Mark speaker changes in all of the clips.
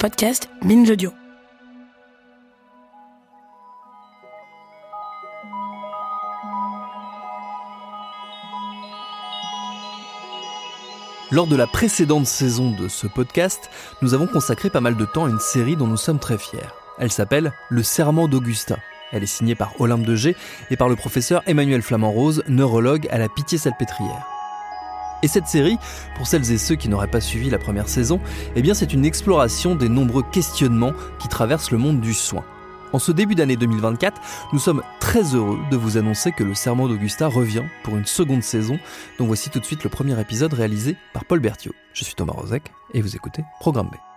Speaker 1: podcast Binge Audio.
Speaker 2: Lors de la précédente saison de ce podcast, nous avons consacré pas mal de temps à une série dont nous sommes très fiers. Elle s'appelle Le Serment d'Augustin. Elle est signée par Olympe de G et par le professeur Emmanuel Flamand-Rose, neurologue à la Pitié-Salpêtrière. Et cette série, pour celles et ceux qui n'auraient pas suivi la première saison, eh bien c'est une exploration des nombreux questionnements qui traversent le monde du soin. En ce début d'année 2024, nous sommes très heureux de vous annoncer que le Serment d'Augusta revient pour une seconde saison, dont voici tout de suite le premier épisode réalisé par Paul Berthiaud. Je suis Thomas Rozek et vous écoutez Programme B.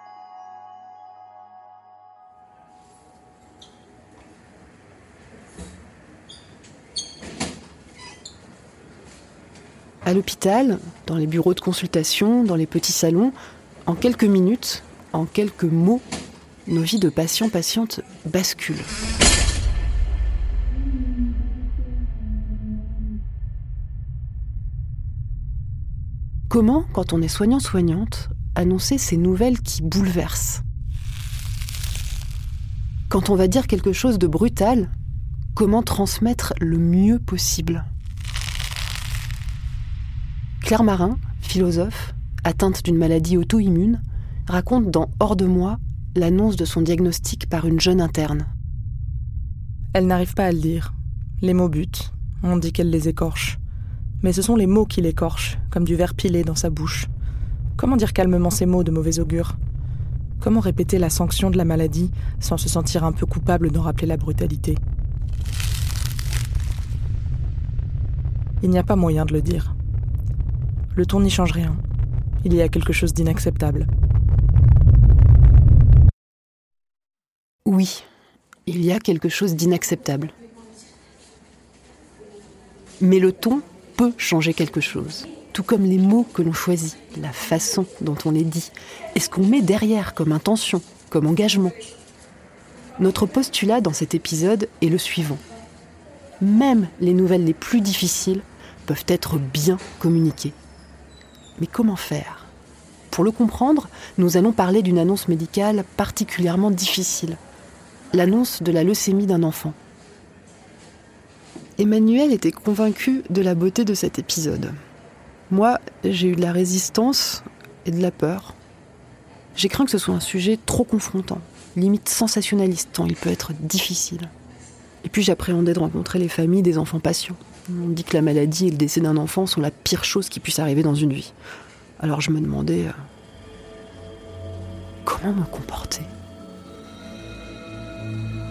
Speaker 3: À l'hôpital, dans les bureaux de consultation, dans les petits salons, en quelques minutes, en quelques mots, nos vies de patients-patientes basculent. Comment, quand on est soignant-soignante, annoncer ces nouvelles qui bouleversent? Quand on va dire quelque chose de brutal, comment transmettre le mieux possible? Claire Marin, philosophe, atteinte d'une maladie auto-immune, raconte dans Hors de moi l'annonce de son diagnostic par une jeune interne.
Speaker 4: Elle n'arrive pas à le dire. Les mots butent. On dit qu'elle les écorche. Mais ce sont les mots qui l'écorchent, comme du verre pilé dans sa bouche. Comment dire calmement ces mots de mauvais augure? Comment répéter la sanction de la maladie sans se sentir un peu coupable d'en rappeler la brutalité? Il n'y a pas moyen de le dire. Le ton n'y change rien. Il y a quelque chose d'inacceptable.
Speaker 3: Oui, il y a quelque chose d'inacceptable. Mais le ton peut changer quelque chose, tout comme les mots que l'on choisit, la façon dont on les dit, et ce qu'on met derrière comme intention, comme engagement. Notre postulat dans cet épisode est le suivant. Même les nouvelles les plus difficiles peuvent être bien communiquées. Mais comment faire? Pour le comprendre, nous allons parler d'une annonce médicale particulièrement difficile. L'annonce de la leucémie d'un enfant. Emmanuel était convaincu de la beauté de cet épisode. Moi, j'ai eu de la résistance et de la peur. J'ai craint que ce soit un sujet trop confrontant, limite sensationnaliste, tant il peut être difficile. Et puis j'appréhendais de rencontrer les familles des enfants patients. On dit que la maladie et le décès d'un enfant sont la pire chose qui puisse arriver dans une vie. Alors je me demandais euh, comment me comporter?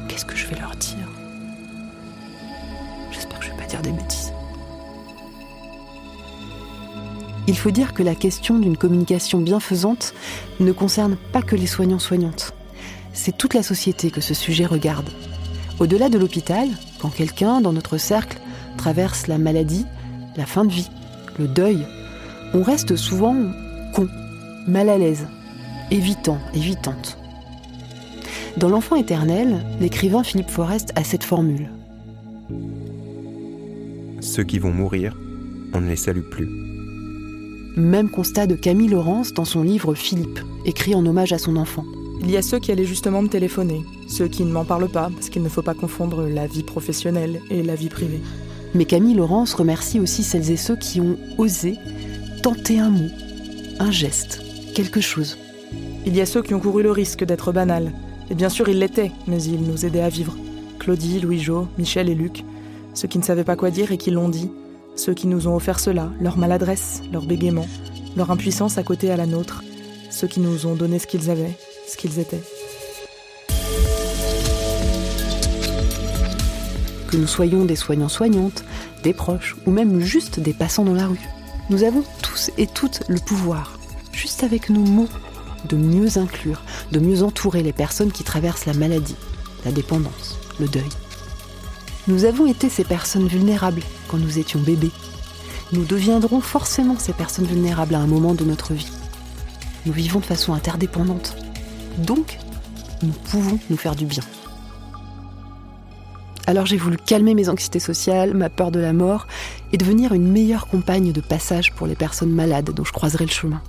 Speaker 3: Qu'est-ce que je vais leur dire? J'espère que je vais pas dire des bêtises. Il faut dire que la question d'une communication bienfaisante ne concerne pas que les soignants-soignantes. C'est toute la société que ce sujet regarde. Au-delà de l'hôpital, quand quelqu'un dans notre cercle traverse la maladie, la fin de vie, le deuil, on reste souvent con, mal à l'aise, évitant, évitante. Dans L'enfant éternel, l'écrivain Philippe Forest a cette formule.
Speaker 5: Ceux qui vont mourir, on ne les salue plus.
Speaker 3: Même constat de Camille Laurence dans son livre Philippe, écrit en hommage à son enfant.
Speaker 4: Il y a ceux qui allaient justement me téléphoner, ceux qui ne m'en parlent pas, parce qu'il ne faut pas confondre la vie professionnelle et la vie privée.
Speaker 3: Mais Camille Laurence remercie aussi celles et ceux qui ont osé tenter un mot, un geste, quelque chose.
Speaker 4: Il y a ceux qui ont couru le risque d'être banals. Et bien sûr, ils l'étaient, mais ils nous aidaient à vivre. Claudie, Louis-Jo, Michel et Luc. Ceux qui ne savaient pas quoi dire et qui l'ont dit. Ceux qui nous ont offert cela, leur maladresse, leur bégaiement, leur impuissance à côté à la nôtre. Ceux qui nous ont donné ce qu'ils avaient, ce qu'ils étaient.
Speaker 3: Que nous soyons des soignants-soignantes, des proches ou même juste des passants dans la rue. Nous avons tous et toutes le pouvoir, juste avec nos mots, de mieux inclure, de mieux entourer les personnes qui traversent la maladie, la dépendance, le deuil. Nous avons été ces personnes vulnérables quand nous étions bébés. Nous deviendrons forcément ces personnes vulnérables à un moment de notre vie. Nous vivons de façon interdépendante. Donc, nous pouvons nous faire du bien. Alors j'ai voulu calmer mes anxiétés sociales, ma peur de la mort, et devenir une meilleure compagne de passage pour les personnes malades dont je croiserai le chemin.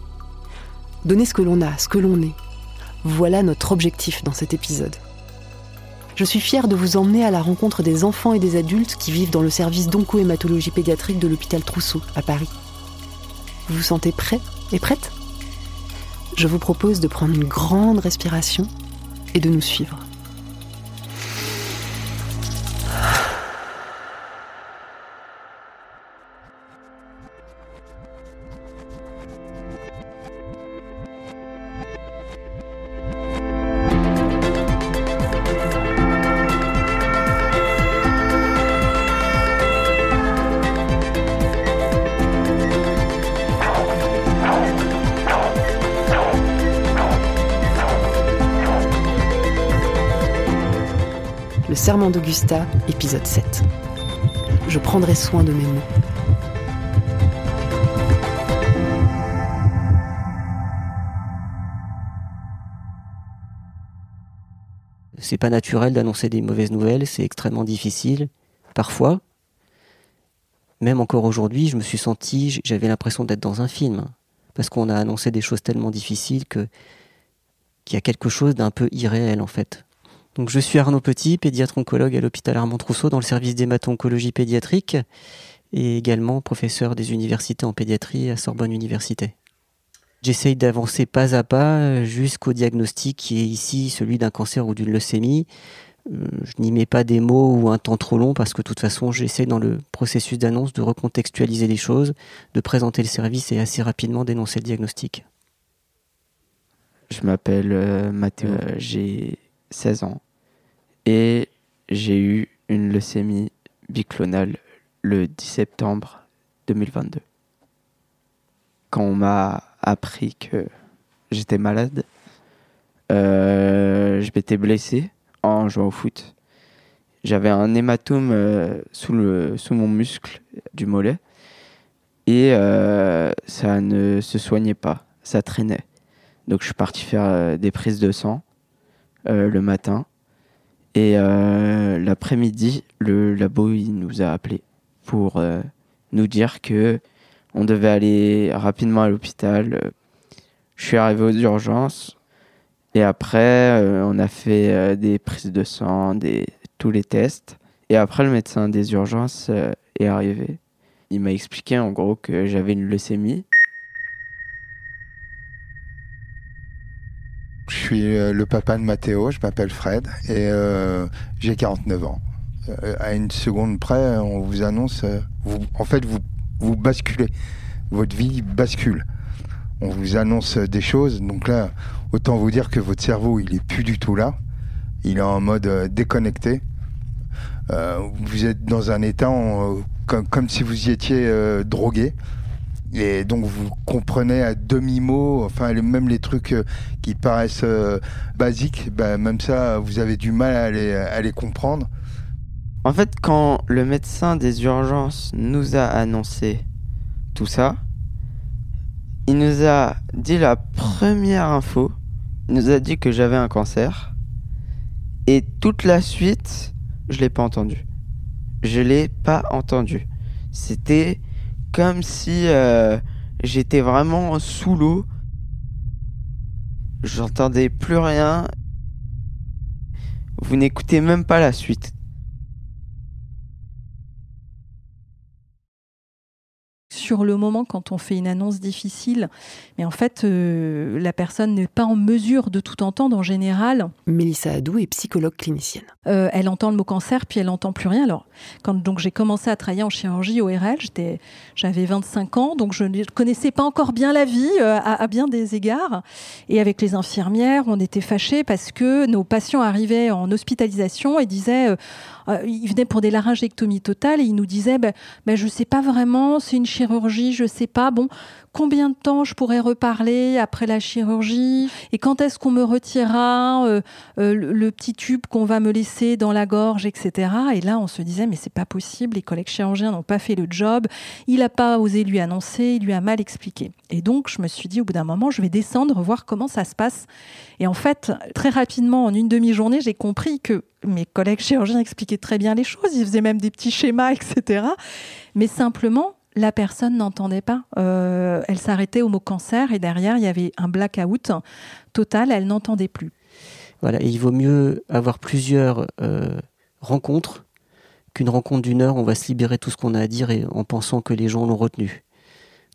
Speaker 3: Donner ce que l'on a, ce que l'on est. Voilà notre objectif dans cet épisode. Je suis fière de vous emmener à la rencontre des enfants et des adultes qui vivent dans le service d'onco-hématologie pédiatrique de l'hôpital Trousseau à Paris. Vous vous sentez prêt et prête? Je vous propose de prendre une grande respiration et de nous suivre. Serment d'Augusta, épisode 7. Je prendrai soin de mes mots.
Speaker 1: C'est pas naturel d'annoncer des mauvaises nouvelles, c'est extrêmement difficile. Parfois, même encore aujourd'hui, je me suis senti, j'avais l'impression d'être dans un film. Parce qu'on a annoncé des choses tellement difficiles que qu'il y a quelque chose d'un peu irréel en fait. Donc je suis Arnaud Petit, pédiatre oncologue à l'hôpital Armand Trousseau dans le service d'hémato-oncologie pédiatrique et également professeur des universités en pédiatrie à Sorbonne Université. J'essaye d'avancer pas à pas jusqu'au diagnostic qui est ici celui d'un cancer ou d'une leucémie. Euh, Je n'y mets pas des mots ou un temps trop long parce que de toute façon j'essaie dans le processus d'annonce de recontextualiser les choses, de présenter le service et assez rapidement d'énoncer le diagnostic.
Speaker 6: Je m'appelle euh, Mathéo, Euh, j'ai 16 ans et j'ai eu une leucémie biclonale le 10 septembre 2022. Quand on m'a appris que j'étais malade, euh, je m'étais blessé en jouant au foot. J'avais un hématome euh, sous, le, sous mon muscle du mollet et euh, ça ne se soignait pas, ça traînait. Donc je suis parti faire des prises de sang le matin. Et euh, l'après-midi, le labo il nous a appelés pour euh, nous dire que on devait aller rapidement à l'hôpital. Euh, Je suis arrivé aux urgences et après euh, on a fait euh, des prises de sang, des, tous les tests. Et après le médecin des urgences euh, est arrivé. Il m'a expliqué en gros que j'avais une leucémie
Speaker 7: suis euh, le papa de Mathéo, je m'appelle Fred et euh, j'ai 49 ans. Euh, à une seconde près, on vous annonce, en fait, vous, vous basculez. Votre vie bascule. On vous annonce des choses, donc là, autant vous dire que votre cerveau, il est plus du tout là. Il est en mode déconnecté. Vous êtes dans un état comme, si vous y étiez drogué. Et donc vous comprenez à demi-mot, enfin même les trucs euh, qui paraissent euh, basiques, bah, même ça, vous avez du mal à les, à les comprendre.
Speaker 6: En fait, quand le médecin des urgences nous a annoncé tout ça, il nous a dit la première info. Il nous a dit que j'avais un cancer. Et toute la suite, je l'ai pas entendu. Je l'ai pas entendu. C'était comme si euh, j'étais vraiment sous l'eau. J'entendais plus rien. Vous n'écoutez même pas la suite.
Speaker 8: Sur le moment quand on fait une annonce difficile, mais en fait, euh, la personne n'est pas en mesure de tout entendre en général.
Speaker 3: Mélissa Adou est psychologue clinicienne.
Speaker 8: Euh, elle entend le mot cancer, puis elle n'entend plus rien. Alors, quand donc j'ai commencé à travailler en chirurgie ORL, j'étais, j'avais 25 ans, donc je ne connaissais pas encore bien la vie euh, à, à bien des égards. Et avec les infirmières, on était fâchés parce que nos patients arrivaient en hospitalisation et disaient, euh, ils venaient pour des laryngectomies totales et ils nous disaient, ben, ben, je sais pas vraiment, c'est une chirurgie, je sais pas. Bon, combien de temps je pourrais reparler après la chirurgie? Et quand est-ce qu'on me retirera euh, euh, le, le petit tube qu'on va me laisser dans la gorge, etc. Et là, on se disait, mais c'est pas possible, les collègues chirurgiens n'ont pas fait le job, il n'a pas osé lui annoncer, il lui a mal expliqué. Et donc, je me suis dit, au bout d'un moment, je vais descendre, voir comment ça se passe. Et en fait, très rapidement, en une demi-journée, j'ai compris que mes collègues chirurgiens expliquaient très bien les choses, ils faisaient même des petits schémas, etc. Mais simplement, la personne n'entendait pas. Euh, elle s'arrêtait au mot cancer et derrière, il y avait un blackout total, elle n'entendait plus.
Speaker 1: Voilà, et il vaut mieux avoir plusieurs euh, rencontres qu'une rencontre d'une heure, on va se libérer tout ce qu'on a à dire et en pensant que les gens l'ont retenu.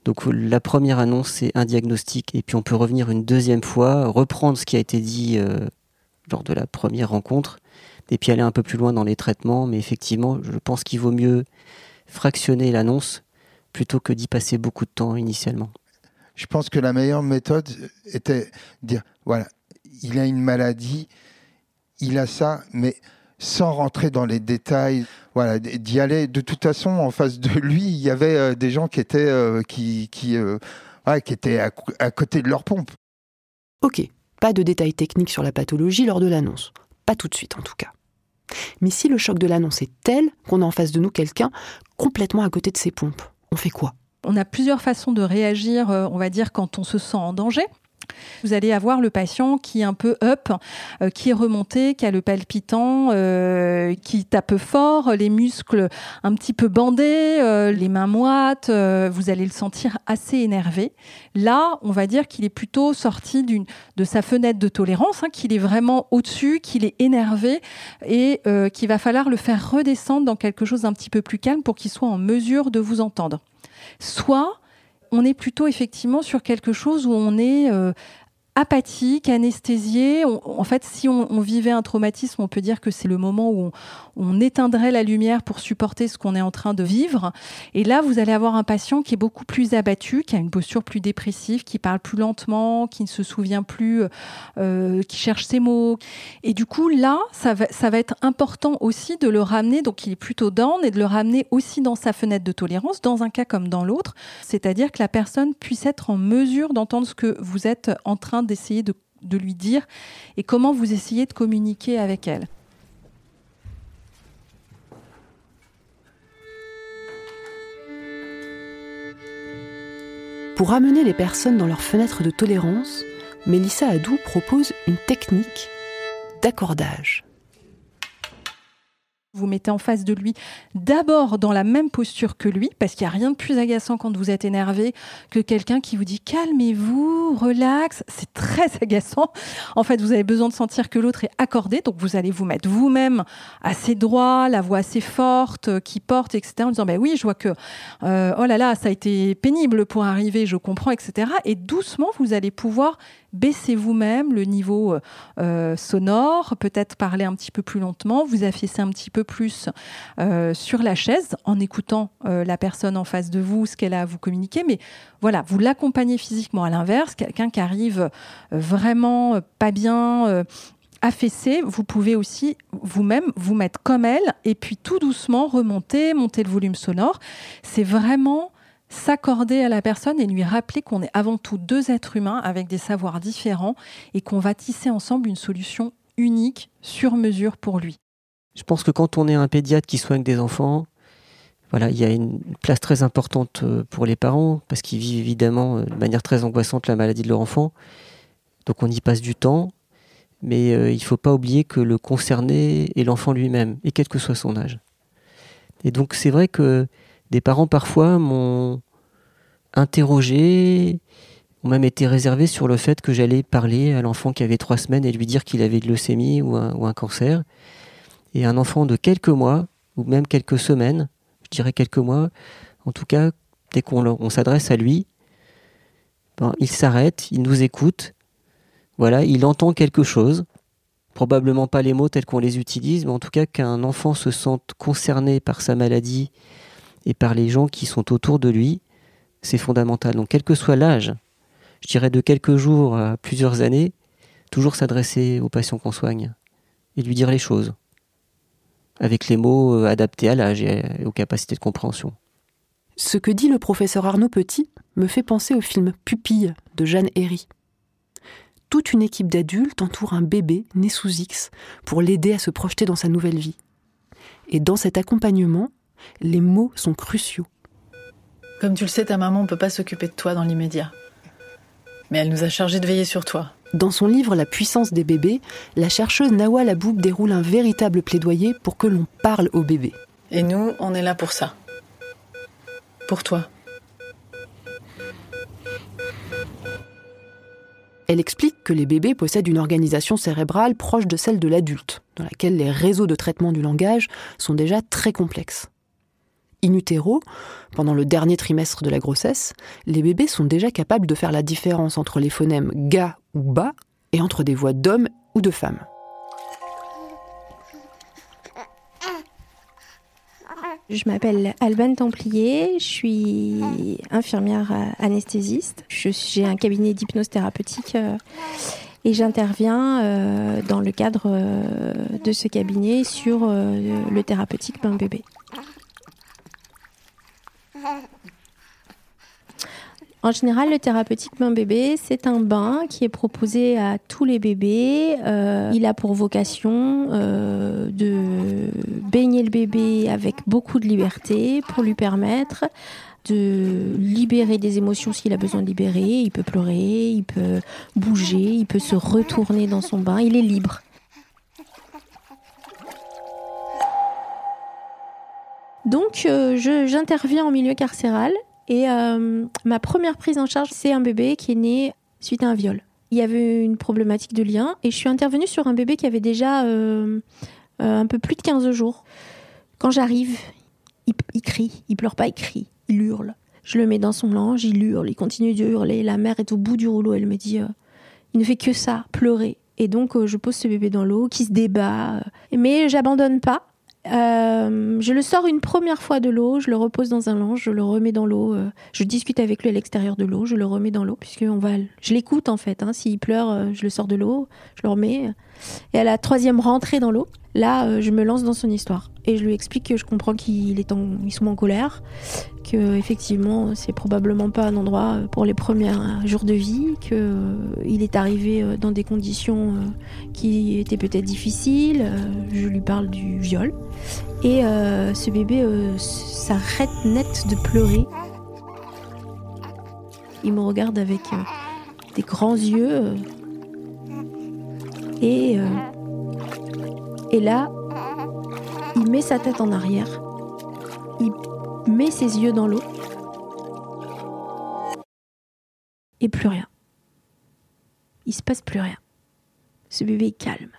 Speaker 1: Donc la première annonce, c'est un diagnostic, et puis on peut revenir une deuxième fois, reprendre ce qui a été dit euh, lors de la première rencontre, et puis aller un peu plus loin dans les traitements, mais effectivement, je pense qu'il vaut mieux fractionner l'annonce plutôt que d'y passer beaucoup de temps initialement.
Speaker 7: Je pense que la meilleure méthode était de dire, voilà, il a une maladie, il a ça, mais sans rentrer dans les détails, voilà, d'y aller. De toute façon, en face de lui, il y avait euh, des gens qui étaient, euh, qui, qui, euh, qui étaient à, à côté de leur pompe.
Speaker 3: Ok, pas de détails techniques sur la pathologie lors de l'annonce. Pas tout de suite en tout cas. Mais si le choc de l'annonce est tel qu'on a en face de nous quelqu'un complètement à côté de ses pompes, on fait quoi?
Speaker 8: On a plusieurs façons de réagir, on va dire, quand on se sent en danger. Vous allez avoir le patient qui est un peu up, euh, qui est remonté, qui a le palpitant, euh, qui tape fort, les muscles un petit peu bandés, euh, les mains moites. vous allez le sentir assez énervé. Là, on va dire qu'il est plutôt sorti de sa fenêtre de tolérance, hein, qu'il est vraiment au-dessus, qu'il est énervé et qu'il va falloir le faire redescendre dans quelque chose d'un petit peu plus calme pour qu'il soit en mesure de vous entendre. Soit on est plutôt effectivement sur quelque chose où on est euh, apathique, anesthésié. en fait, si on, vivait un traumatisme, on peut dire que c'est le moment où on, éteindrait la lumière pour supporter ce qu'on est en train de vivre. Et là, vous allez avoir un patient qui est beaucoup plus abattu, qui a une posture plus dépressive, qui parle plus lentement, qui ne se souvient plus, euh, qui cherche ses mots. Et du coup, là, ça va, être important aussi de le ramener, donc il est plutôt down, et de le ramener aussi dans sa fenêtre de tolérance, dans un cas comme dans l'autre. C'est-à-dire que la personne puisse être en mesure d'entendre ce que vous êtes en train de d'essayer de, lui dire et comment vous essayez de communiquer avec elle.
Speaker 3: Pour amener les personnes dans leur fenêtre de tolérance, Mélissa Adou propose une technique d'accordage
Speaker 8: vous mettez en face de lui, d'abord dans la même posture que lui, parce qu'il n'y a rien de plus agaçant quand vous êtes énervé que quelqu'un qui vous dit calmez-vous, relax. C'est très agaçant. En fait, vous avez besoin de sentir que l'autre est accordé, donc vous allez vous mettre vous-même assez droit, la voix assez forte, euh, qui porte, etc. En disant ben oui, je vois que euh, oh là là, ça a été pénible pour arriver, je comprends, etc. Et doucement, vous allez pouvoir baisser vous-même le niveau euh, sonore, peut-être parler un petit peu plus lentement, vous affaissez un petit peu plus euh, sur la chaise en écoutant euh, la personne en face de vous, ce qu'elle a à vous communiquer. Mais voilà, vous l'accompagnez physiquement à l'inverse. Quelqu'un qui arrive euh, vraiment pas bien, affaissé, vous pouvez aussi vous-même vous mettre comme elle et puis tout doucement remonter, monter le volume sonore. C'est vraiment s'accorder à la personne et lui rappeler qu'on est avant tout deux êtres humains avec des savoirs différents et qu'on va tisser ensemble une solution unique, sur mesure pour lui.
Speaker 1: Je pense que quand on est un pédiatre qui soigne des enfants, voilà, il y a une place très importante euh, pour les parents parce qu'ils vivent évidemment euh, de manière très angoissante la maladie de leur enfant. Donc on y passe du temps, mais euh, il ne faut pas oublier que le concerné est l'enfant lui-même, et quel que soit son âge. Et donc c'est vrai que des parents parfois m'ont interrogé, ont même été réservés sur le fait que j'allais parler à l'enfant qui avait trois semaines et lui dire qu'il avait de leucémie ou un, ou un cancer. Et un enfant de quelques mois, ou même quelques semaines, je dirais quelques mois, en tout cas, dès qu'on s'adresse à lui, ben, il s'arrête, il nous écoute, voilà, il entend quelque chose, probablement pas les mots tels qu'on les utilise, mais en tout cas qu'un enfant se sente concerné par sa maladie et par les gens qui sont autour de lui, c'est fondamental. Donc quel que soit l'âge, je dirais de quelques jours à plusieurs années, toujours s'adresser au patient qu'on soigne et lui dire les choses avec les mots euh, adaptés à l'âge et aux capacités de compréhension.
Speaker 3: Ce que dit le professeur Arnaud Petit me fait penser au film Pupille de Jeanne Herry. Toute une équipe d'adultes entoure un bébé né sous X pour l'aider à se projeter dans sa nouvelle vie. Et dans cet accompagnement, les mots sont cruciaux.
Speaker 9: Comme tu le sais, ta maman ne peut pas s'occuper de toi dans l'immédiat. Mais elle nous a chargé de veiller sur toi.
Speaker 3: Dans son livre La puissance des bébés, la chercheuse Nawa Laboub déroule un véritable plaidoyer pour que l'on parle aux bébés.
Speaker 9: Et nous, on est là pour ça. pour toi.
Speaker 3: Elle explique que les bébés possèdent une organisation cérébrale proche de celle de l'adulte, dans laquelle les réseaux de traitement du langage sont déjà très complexes. In utero, pendant le dernier trimestre de la grossesse, les bébés sont déjà capables de faire la différence entre les phonèmes ga ou ba et entre des voix d'hommes ou de femmes.
Speaker 10: Je m'appelle Alban Templier, je suis infirmière anesthésiste. J'ai un cabinet d'hypnose thérapeutique euh, et j'interviens euh, dans le cadre euh, de ce cabinet sur le thérapeutique bain bébé. En général, le thérapeutique bain bébé, c'est un bain qui est proposé à tous les bébés. Euh, il a pour vocation euh, de baigner le bébé avec beaucoup de liberté pour lui permettre de libérer des émotions s'il a besoin de libérer. Il peut pleurer, il peut bouger, il peut se retourner dans son bain. Il est libre. Donc, euh, j'interviens en milieu carcéral et euh, ma première prise en charge, c'est un bébé qui est né suite à un viol. Il y avait une problématique de lien et je suis intervenue sur un bébé qui avait déjà euh, un peu plus de 15 jours. Quand j'arrive, il, crie, il pleure pas, il crie, il hurle. Je le mets dans son linge, il hurle, il continue de hurler. La mère est au bout du rouleau, elle me dit il ne fait que ça, pleurer. Et donc je pose ce bébé dans l'eau, qui se débat. Mais j'abandonne pas. Euh, je le sors une première fois de l'eau, je le repose dans un linge, je le remets dans l'eau. Euh, je discute avec lui à l'extérieur de l'eau, je le remets dans l'eau, puisque on va, je l'écoute en fait. Hein. S'il pleure, euh, je le sors de l'eau, je le remets. Et à la troisième rentrée dans l'eau, là, je me lance dans son histoire et je lui explique que je comprends qu'il est en, ils sont en colère, que effectivement c'est probablement pas un endroit pour les premiers jours de vie, que il est arrivé dans des conditions qui étaient peut-être difficiles. Je lui parle du viol et euh, ce bébé euh, s'arrête net de pleurer. Il me regarde avec euh, des grands yeux. et, et là, met sa tête en arrière. Il met ses yeux dans l'eau. Et plus rien. Il se passe plus rien. Ce bébé est calme.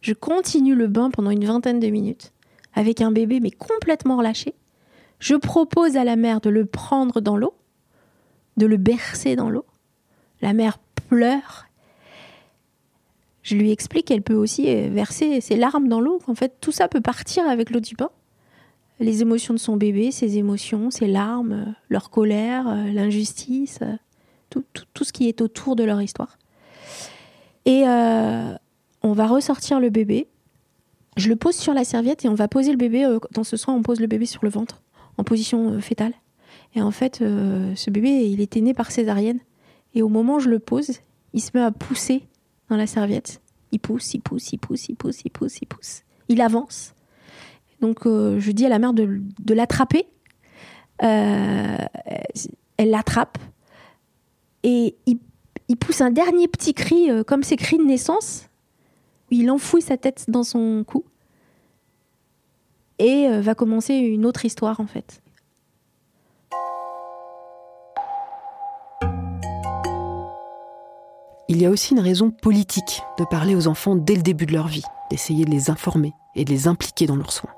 Speaker 10: Je continue le bain pendant une vingtaine de minutes avec un bébé mais complètement relâché. Je propose à la mère de le prendre dans l'eau, de le bercer dans l'eau. La mère pleure. Je lui explique qu'elle peut aussi euh, verser ses larmes dans l'eau, qu'en fait tout ça peut partir avec l'eau du bain. Les émotions de son bébé, ses émotions, ses larmes, euh, leur colère, euh, l'injustice, tout, ce qui est autour de leur histoire. Et on va ressortir le bébé je le pose sur la serviette et on va poser le bébé. Dans ce soin, on pose le bébé sur le ventre, en position fétale. Et en fait, ce bébé, il était né par césarienne. Et au moment où je le pose, il se met à pousser dans la serviette. Il pousse, il pousse, il pousse, il pousse, il pousse, il pousse. Il avance. Donc, je dis à la mère de, l'attraper. elle l'attrape. Et il, pousse un dernier petit cri, comme ses cris de naissance il enfouit sa tête dans son cou et euh, va commencer une autre histoire en fait.
Speaker 3: Il y a aussi une raison politique de parler aux enfants dès le début de leur vie, d'essayer de les informer et de les impliquer dans leurs soins.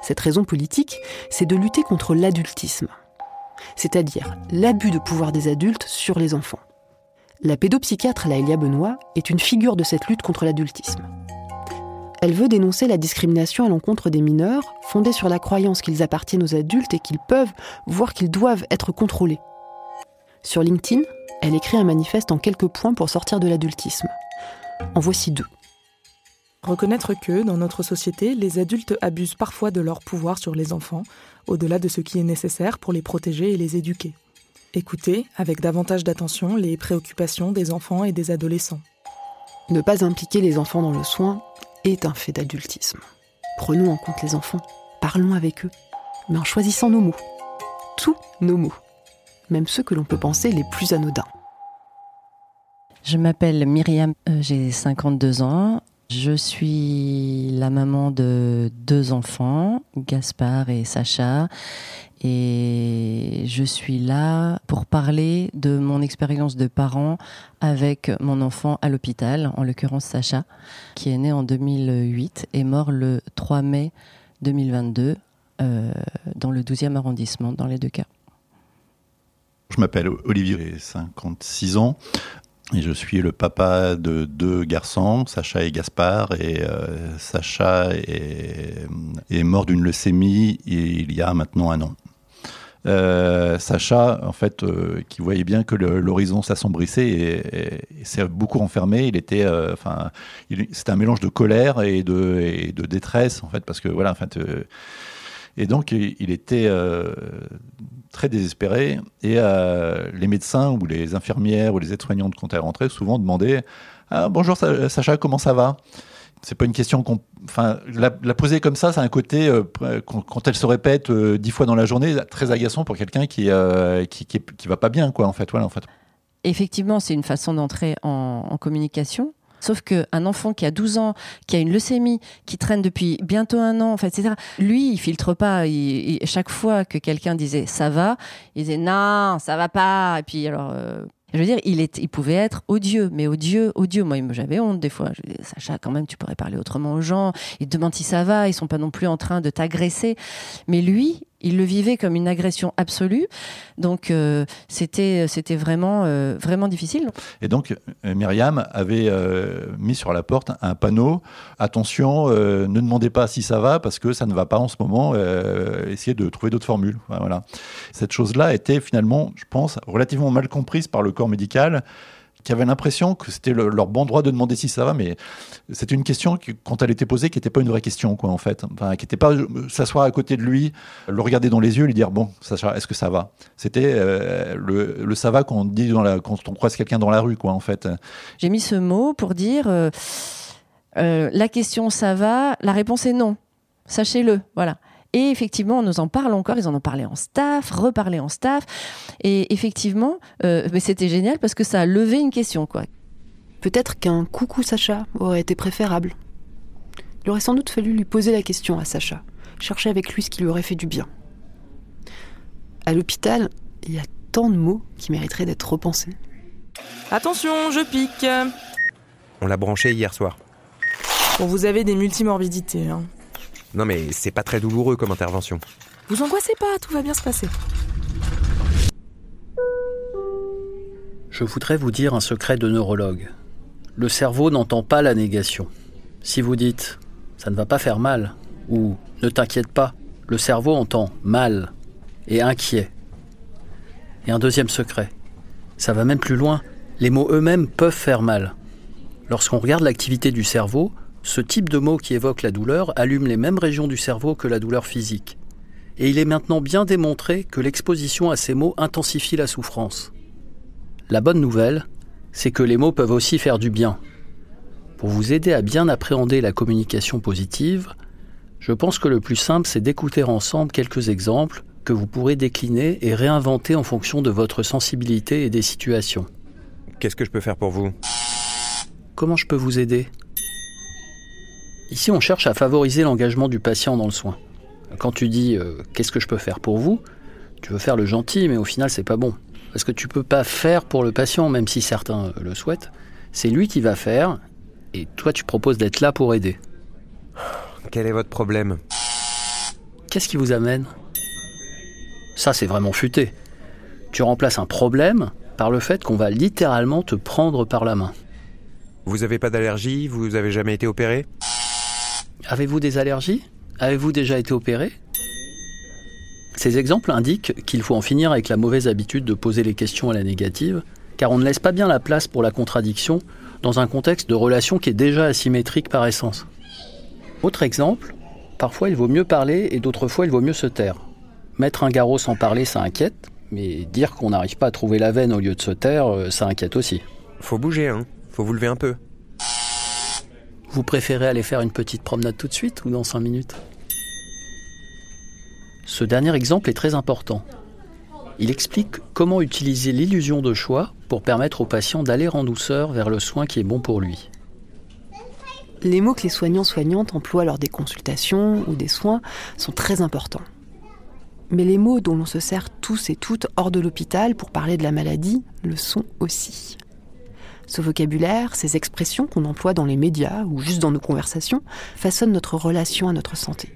Speaker 3: Cette raison politique, c'est de lutter contre l'adultisme, c'est-à-dire l'abus de pouvoir des adultes sur les enfants. La pédopsychiatre Laëlia Benoît est une figure de cette lutte contre l'adultisme. Elle veut dénoncer la discrimination à l'encontre des mineurs, fondée sur la croyance qu'ils appartiennent aux adultes et qu'ils peuvent, voire qu'ils doivent être contrôlés. Sur LinkedIn, elle écrit un manifeste en quelques points pour sortir de l'adultisme. En voici deux.
Speaker 4: Reconnaître que, dans notre société, les adultes abusent parfois de leur pouvoir sur les enfants, au-delà de ce qui est nécessaire pour les protéger et les éduquer. Écouter avec davantage d'attention les préoccupations des enfants et des adolescents.
Speaker 3: Ne pas impliquer les enfants dans le soin est un fait d'adultisme. Prenons en compte les enfants, parlons avec eux, mais en choisissant nos mots. Tous nos mots, même ceux que l'on peut penser les plus anodins.
Speaker 11: Je m'appelle Myriam, euh, j'ai 52 ans. Je suis la maman de deux enfants, Gaspard et Sacha, et je suis là pour parler de mon expérience de parent avec mon enfant à l'hôpital, en l'occurrence Sacha, qui est né en 2008 et mort le 3 mai 2022 euh, dans le 12e arrondissement, dans les deux cas.
Speaker 12: Je m'appelle Olivier, j'ai 56 ans. Et je suis le papa de deux garçons, Sacha et Gaspard. Et euh, Sacha est, mort d'une leucémie il y a maintenant un an. Euh, Sacha, en fait, euh, qui voyait bien que l'horizon s'assombrissait et, s'est beaucoup enfermé. Il était, euh, enfin, c'était un mélange de colère et et de, détresse, en fait, parce que voilà, en fait, et donc il était très désespéré. Et les médecins ou les infirmières ou les aides-soignantes quand elles rentraient souvent demandaient ah, bonjour Sacha, comment ça va? C'est pas une question qu'on. Enfin, la, poser comme ça, c'est un côté, euh, quand, elle se répète euh, dix fois dans la journée, très agaçant pour quelqu'un qui, euh, qui, qui, va pas bien, quoi, en fait. Voilà, en fait.
Speaker 11: Effectivement, c'est une façon d'entrer en, communication. Sauf qu'un enfant qui a 12 ans, qui a une leucémie, qui traîne depuis bientôt un an, en fait, etc., lui, il filtre pas. chaque fois que quelqu'un disait ça va, il disait non, ça va pas. Et puis, alors, je veux dire, il, est, il pouvait être odieux, mais odieux, odieux. Moi, j'avais honte des fois. Je disais, Sacha, quand même, tu pourrais parler autrement aux gens. Ils te demandent si ça va. Ils sont pas non plus en train de t'agresser. Mais lui, il le vivait comme une agression absolue. Donc euh, c'était vraiment euh, vraiment difficile.
Speaker 12: Et donc euh, Myriam avait mis sur la porte un panneau attention, ne demandez pas si ça va parce que ça ne va pas en ce moment. essayez de trouver d'autres formules. Voilà. Cette chose-là était finalement, je pense, relativement mal comprise par le corps médical qui avaient l'impression que c'était leur bon droit de demander si ça va, mais c'était une question qui, quand elle était posée, qui n'était pas une vraie question, quoi, en fait. Enfin, qui n'était pas euh, s'asseoir à côté de lui, le regarder dans les yeux, lui dire bon, est-ce que ça va? C'était euh, le, le, ça va qu'on dit dans la, quand on croise quelqu'un dans la rue, quoi, en fait.
Speaker 11: J'ai mis ce mot pour dire euh, la question ça va, la réponse est non. Sachez-le, voilà. Et effectivement, on nous en parle encore. Ils en ont parlé en staff, reparlé en staff. Et effectivement, euh, c'était génial parce que ça a levé une question, quoi.
Speaker 3: Peut-être qu'un coucou Sacha aurait été préférable. Il aurait sans doute fallu lui poser la question à Sacha, chercher avec lui ce qui lui aurait fait du bien. À l'hôpital, il y a tant de mots qui mériteraient d'être repensés.
Speaker 4: Attention, je pique.
Speaker 5: On l'a branché hier soir.
Speaker 4: Bon, vous avez des multimorbidités. Hein.
Speaker 5: Non mais c'est pas très douloureux comme intervention.
Speaker 4: Vous angoissez pas, tout va bien se passer.
Speaker 13: Je voudrais vous dire un secret de neurologue. Le cerveau n'entend pas la négation. Si vous dites ça ne va pas faire mal ou ne t'inquiète pas, le cerveau entend mal et inquiet. Et un deuxième secret, ça va même plus loin, les mots eux-mêmes peuvent faire mal. Lorsqu'on regarde l'activité du cerveau, ce type de mot qui évoque la douleur allume les mêmes régions du cerveau que la douleur physique. Et il est maintenant bien démontré que l'exposition à ces mots intensifie la souffrance. La bonne nouvelle, c'est que les mots peuvent aussi faire du bien. Pour vous aider à bien appréhender la communication positive, je pense que le plus simple, c'est d'écouter ensemble quelques exemples que vous pourrez décliner et réinventer en fonction de votre sensibilité et des situations.
Speaker 5: Qu'est-ce que je peux faire pour vous?
Speaker 13: Comment je peux vous aider? Ici, on cherche à favoriser l'engagement du patient dans le soin. Quand tu dis euh, qu'est-ce que je peux faire pour vous, tu veux faire le gentil, mais au final, c'est pas bon. Parce que tu peux pas faire pour le patient, même si certains le souhaitent. C'est lui qui va faire, et toi, tu proposes d'être là pour aider.
Speaker 5: Quel est votre problème?
Speaker 13: Qu'est-ce qui vous amène? Ça, c'est vraiment futé. Tu remplaces un problème par le fait qu'on va littéralement te prendre par la main.
Speaker 5: Vous avez pas d'allergie? Vous avez jamais été opéré?
Speaker 13: Avez-vous des allergies? Avez-vous déjà été opéré? Ces exemples indiquent qu'il faut en finir avec la mauvaise habitude de poser les questions à la négative, car on ne laisse pas bien la place pour la contradiction dans un contexte de relation qui est déjà asymétrique par essence. Autre exemple, parfois il vaut mieux parler et d'autres fois il vaut mieux se taire. Mettre un garrot sans parler, ça inquiète, mais dire qu'on n'arrive pas à trouver la veine au lieu de se taire, euh, ça inquiète aussi.
Speaker 5: Faut bouger, hein. Faut vous lever un peu.
Speaker 13: Vous préférez aller faire une petite promenade tout de suite ou dans 5 minutes? Ce dernier exemple est très important. Il explique comment utiliser l'illusion de choix pour permettre au patient d'aller en douceur vers le soin qui est bon pour lui.
Speaker 3: Les mots que les soignants-soignantes emploient lors des consultations ou des soins sont très importants. Mais les mots dont l'on se sert tous et toutes hors de l'hôpital pour parler de la maladie le sont aussi. Ce vocabulaire, ces expressions qu'on emploie dans les médias ou juste dans nos conversations, façonnent notre relation à notre santé.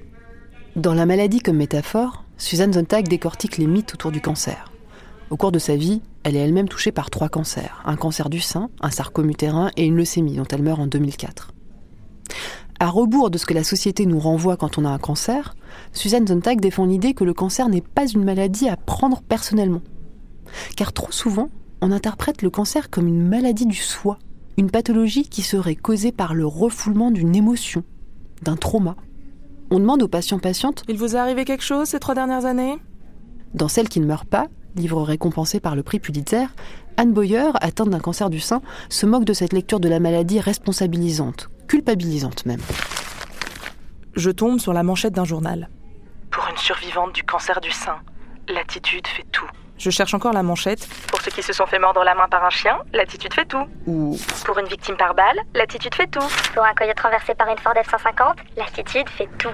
Speaker 3: Dans la maladie comme métaphore, Suzanne Zontag décortique les mythes autour du cancer. Au cours de sa vie, elle est elle-même touchée par trois cancers, un cancer du sein, un sarcome utérin et une leucémie dont elle meurt en 2004. À rebours de ce que la société nous renvoie quand on a un cancer, Suzanne Zontag défend l'idée que le cancer n'est pas une maladie à prendre personnellement. Car trop souvent, on interprète le cancer comme une maladie du soi, une pathologie qui serait causée par le refoulement d'une émotion, d'un trauma. On demande aux patients-patientes
Speaker 4: Il vous est arrivé quelque chose ces trois dernières années?
Speaker 3: Dans Celle qui ne meurt pas, livre récompensé par le prix Pulitzer, Anne Boyer, atteinte d'un cancer du sein, se moque de cette lecture de la maladie responsabilisante, culpabilisante même.
Speaker 4: Je tombe sur la manchette d'un journal.
Speaker 14: Pour une survivante du cancer du sein, l'attitude fait tout.
Speaker 4: Je cherche encore la manchette.
Speaker 14: Pour ceux qui se sont fait mordre la main par un chien, l'attitude fait tout.
Speaker 3: Ou
Speaker 14: Pour une victime par balle, l'attitude fait tout.
Speaker 15: Pour un coyote renversé par une Ford F-150, l'attitude fait tout.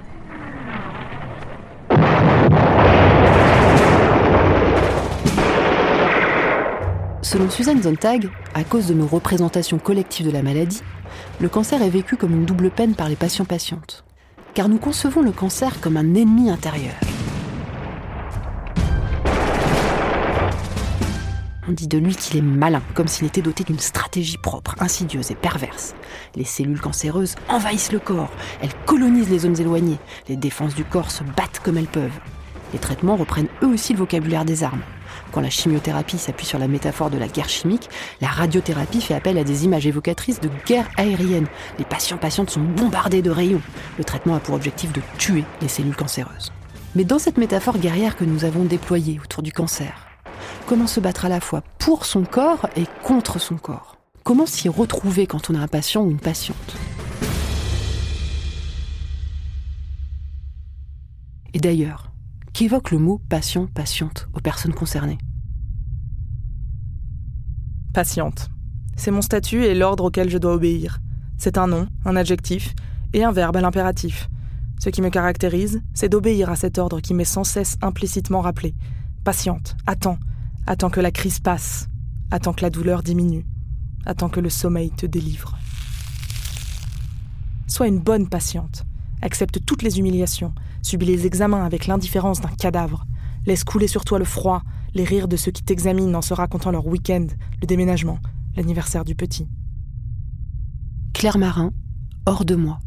Speaker 3: Selon Suzanne Zontag, à cause de nos représentations collectives de la maladie, le cancer est vécu comme une double peine par les patients-patientes. Car nous concevons le cancer comme un ennemi intérieur. On dit de lui qu'il est malin, comme s'il était doté d'une stratégie propre, insidieuse et perverse. Les cellules cancéreuses envahissent le corps, elles colonisent les zones éloignées, les défenses du corps se battent comme elles peuvent. Les traitements reprennent eux aussi le vocabulaire des armes. Quand la chimiothérapie s'appuie sur la métaphore de la guerre chimique, la radiothérapie fait appel à des images évocatrices de guerre aérienne. Les patients-patientes sont bombardés de rayons. Le traitement a pour objectif de tuer les cellules cancéreuses. Mais dans cette métaphore guerrière que nous avons déployée autour du cancer, comment se battre à la fois pour son corps et contre son corps Comment s'y retrouver quand on a un patient ou une patiente Et d'ailleurs, qu'évoque le mot patient-patiente aux personnes concernées?
Speaker 4: Patiente. C'est mon statut et l'ordre auquel je dois obéir. C'est un nom, un adjectif et un verbe à l'impératif. Ce qui me caractérise, c'est d'obéir à cet ordre qui m'est sans cesse implicitement rappelé. Patiente, attends, attends que la crise passe, attends que la douleur diminue, attends que le sommeil te délivre. Sois une bonne patiente. Accepte toutes les humiliations, subis les examens avec l'indifférence d'un cadavre. Laisse couler sur toi le froid, les rires de ceux qui t'examinent en se racontant leur week-end, le déménagement, l'anniversaire du petit.
Speaker 3: Claire Marin, hors de moi.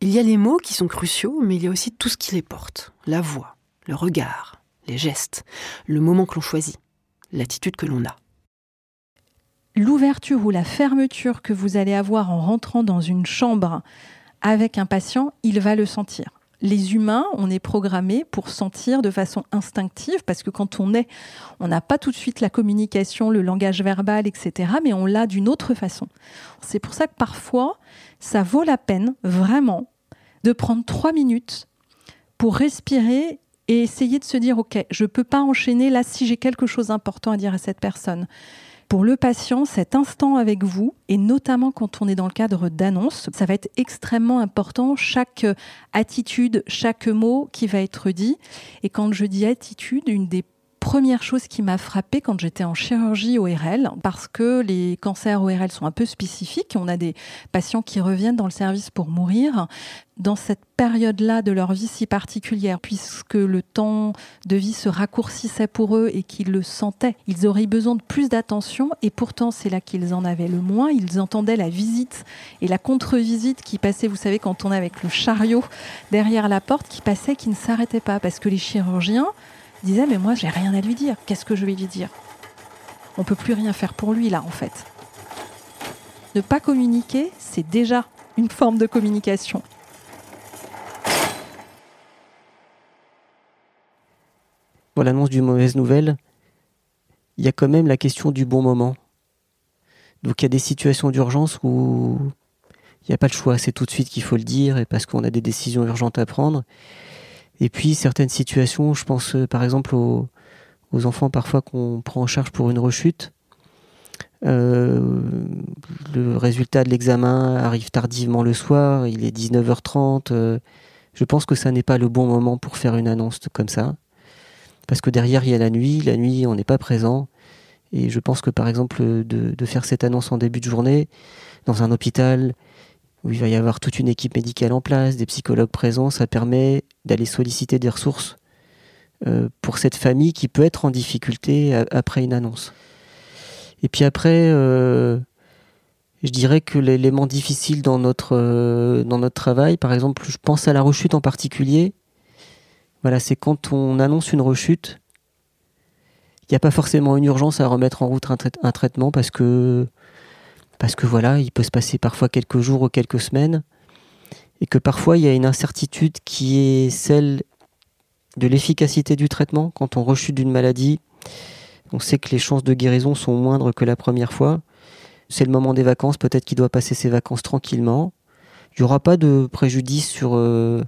Speaker 3: Il y a les mots qui sont cruciaux, mais il y a aussi tout ce qui les porte. La voix, le regard, les gestes, le moment que l'on choisit, l'attitude que l'on a.
Speaker 8: L'ouverture ou la fermeture que vous allez avoir en rentrant dans une chambre avec un patient, il va le sentir. Les humains, on est programmés pour sentir de façon instinctive, parce que quand on est, on n'a pas tout de suite la communication, le langage verbal, etc., mais on l'a d'une autre façon. C'est pour ça que parfois, ça vaut la peine, vraiment, de prendre trois minutes pour respirer et essayer de se dire, OK, je ne peux pas enchaîner là si j'ai quelque chose d'important à dire à cette personne pour le patient, cet instant avec vous, et notamment quand on est dans le cadre d'annonce, ça va être extrêmement important, chaque attitude, chaque mot qui va être dit. Et quand je dis attitude, une des première chose qui m'a frappée quand j'étais en chirurgie ORL, parce que les cancers ORL sont un peu spécifiques. On a des patients qui reviennent dans le service pour mourir. Dans cette période-là de leur vie si particulière, puisque le temps de vie se raccourcissait pour eux et qu'ils le sentaient, ils auraient besoin de plus d'attention et pourtant c'est là qu'ils en avaient le moins. Ils entendaient la visite et la contre-visite qui passait, vous savez, quand on est avec le chariot derrière la porte, qui passait, qui ne s'arrêtait pas, parce que les chirurgiens, disait mais moi j'ai rien à lui dire. Qu'est-ce que je vais lui dire? On peut plus rien faire pour lui là en fait. Ne pas communiquer, c'est déjà une forme de communication.
Speaker 1: Pour l'annonce d'une mauvaise nouvelle, il y a quand même la question du bon moment. Donc il y a des situations d'urgence où il n'y a pas le choix, c'est tout de suite qu'il faut le dire, et parce qu'on a des décisions urgentes à prendre. Et puis certaines situations, je pense euh, par exemple aux, enfants parfois qu'on prend en charge pour une rechute. Euh, le résultat de l'examen arrive tardivement le soir, il est 19h30. euh, je pense que ça n'est pas le bon moment pour faire une annonce comme ça. Parce que derrière, il y a la nuit. La nuit, on n'est pas présent. Et je pense que, par exemple, de faire cette annonce en début de journée, dans un hôpital où il va y avoir toute une équipe médicale en place, des psychologues présents, ça permet d'aller solliciter des ressources euh, pour cette famille qui peut être en difficulté a- après une annonce. Et puis après, euh, je dirais que l'élément difficile dans notre, euh, dans notre travail, par exemple, je pense à la rechute en particulier. Voilà, c'est quand on annonce une rechute, il n'y a pas forcément une urgence à remettre en route un traitement parce que, parce que voilà, il peut se passer parfois quelques jours ou quelques semaines et que parfois il y a une incertitude qui est celle de l'efficacité du traitement. Quand on rechute d'une maladie, on sait que les chances de guérison sont moindres que la première fois. C'est le moment des vacances, peut-être qu'il doit passer ses vacances tranquillement. Il n'y aura pas de préjudice sur, euh,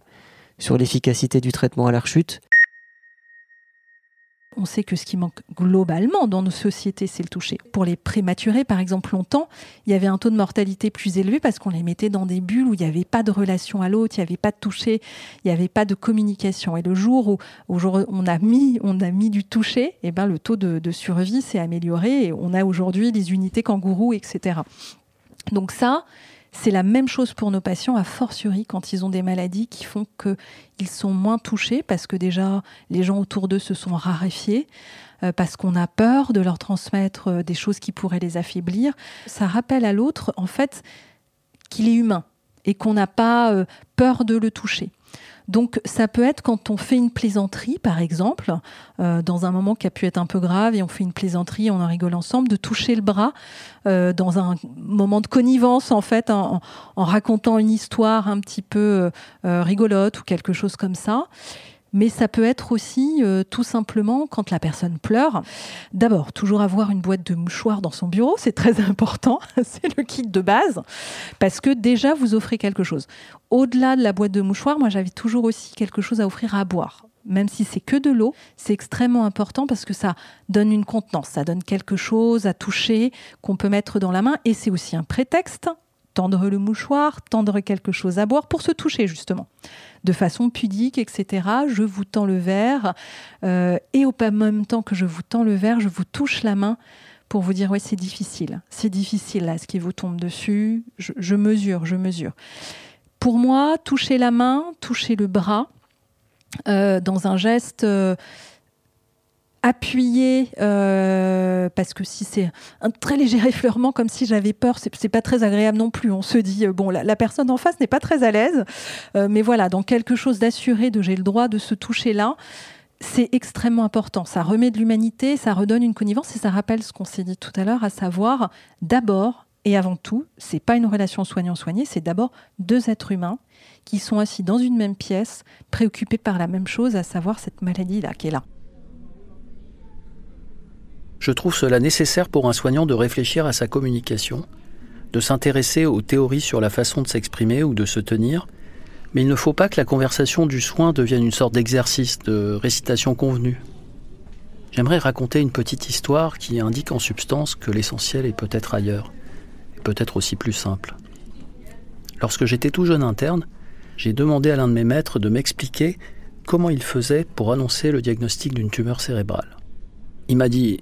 Speaker 1: sur l'efficacité du traitement à la rechute.
Speaker 8: On sait que ce qui manque globalement dans nos sociétés, c'est le toucher. Pour les prématurés, par exemple, longtemps, il y avait un taux de mortalité plus élevé parce qu'on les mettait dans des bulles où il n'y avait pas de relation à l'autre, il n'y avait pas de toucher, il n'y avait pas de communication. Et le jour où, où jour- on, a mis, on a mis du toucher, eh ben, le taux de, de survie s'est amélioré et on a aujourd'hui les unités kangourous, etc. Donc ça, c'est la même chose pour nos patients, a fortiori quand ils ont des maladies qui font qu'ils sont moins touchés parce que déjà les gens autour d'eux se sont raréfiés, euh, parce qu'on a peur de leur transmettre euh, des choses qui pourraient les affaiblir. Ça rappelle à l'autre, en fait, qu'il est humain et qu'on n'a pas euh, peur de le toucher. Donc ça peut être quand on fait une plaisanterie, par exemple, euh, dans un moment qui a pu être un peu grave et on fait une plaisanterie, on en rigole ensemble, de toucher le bras euh, dans un moment de connivence en fait, en, racontant une histoire un petit peu euh, rigolote ou quelque chose comme ça. Mais ça peut être aussi euh, tout simplement quand la personne pleure. D'abord, toujours avoir une boîte de mouchoirs dans son bureau, c'est très important. c'est le kit de base parce que déjà vous offrez quelque chose. Au-delà de la boîte de mouchoirs, moi j'avais toujours aussi quelque chose à offrir à boire. Même si c'est que de l'eau, c'est extrêmement important parce que ça donne une contenance, ça donne quelque chose à toucher qu'on peut mettre dans la main et c'est aussi un prétexte tendre le mouchoir, tendre quelque chose à boire pour se toucher justement, de façon pudique, etc. Je vous tends le verre euh, et au même temps que je vous tends le verre, je vous touche la main pour vous dire ouais c'est difficile, c'est difficile là ce qui vous tombe dessus. Je, mesure, je mesure. Pour moi, toucher la main, toucher le bras euh, dans un geste. euh, appuyé euh, parce que si c'est un très léger effleurement comme si j'avais peur c'est pas très agréable non plus. On se dit euh, bon la, personne en face n'est pas très à l'aise. Euh, mais voilà dans quelque chose d'assuré de j'ai le droit de se toucher là c'est extrêmement important. Ça remet de l'humanité ça redonne une connivence et ça rappelle ce qu'on s'est dit tout à l'heure à savoir d'abord et avant tout c'est pas une relation soignant-soigné c'est d'abord deux êtres humains qui sont assis dans une même pièce préoccupés par la même chose à savoir cette maladie là qui est là
Speaker 13: Je trouve cela nécessaire pour un soignant de réfléchir à sa communication, de s'intéresser aux théories sur la façon de s'exprimer ou de se tenir, mais il ne faut pas que la conversation du soin devienne une sorte d'exercice de récitation convenue. J'aimerais raconter une petite histoire qui indique en substance que l'essentiel est peut-être ailleurs, peut-être aussi plus simple. Lorsque j'étais tout jeune interne, j'ai demandé à l'un de mes maîtres de m'expliquer comment il faisait pour annoncer le diagnostic d'une tumeur cérébrale. Il m'a dit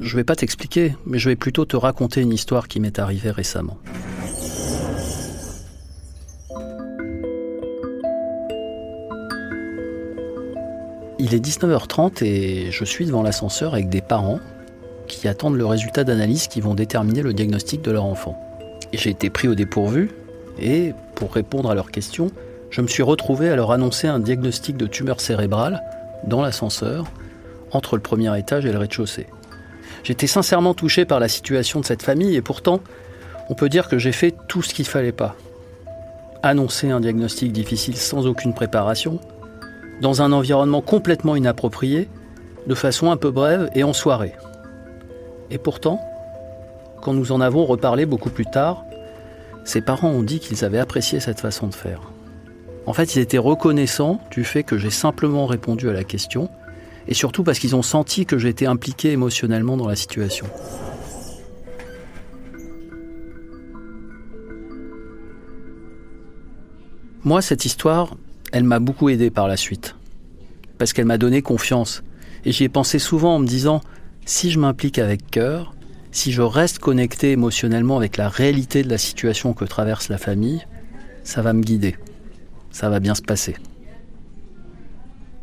Speaker 13: je vais pas t'expliquer, mais je vais plutôt te raconter une histoire qui m'est arrivée récemment. Il est 19h30 et je suis devant l'ascenseur avec des parents qui attendent le résultat d'analyse qui vont déterminer le diagnostic de leur enfant. J'ai été pris au dépourvu et, pour répondre à leurs questions, je me suis retrouvé à leur annoncer un diagnostic de tumeur cérébrale dans l'ascenseur entre le premier étage et le rez-de-chaussée. J'étais sincèrement touché par la situation de cette famille et pourtant, on peut dire que j'ai fait tout ce qu'il fallait pas. Annoncer un diagnostic difficile sans aucune préparation, dans un environnement complètement inapproprié, de façon un peu brève et en soirée. Et pourtant, quand nous en avons reparlé beaucoup plus tard, ses parents ont dit qu'ils avaient apprécié cette façon de faire. En fait, ils étaient reconnaissants du fait que j'ai simplement répondu à la question, et surtout parce qu'ils ont senti que j'étais impliqué émotionnellement dans la situation. Moi, cette histoire, elle m'a beaucoup aidé par la suite, parce qu'elle m'a donné confiance, et j'y ai pensé souvent en me disant, si je m'implique avec cœur, si je reste connecté émotionnellement avec la réalité de la situation que traverse la famille, ça va me guider, ça va bien se passer.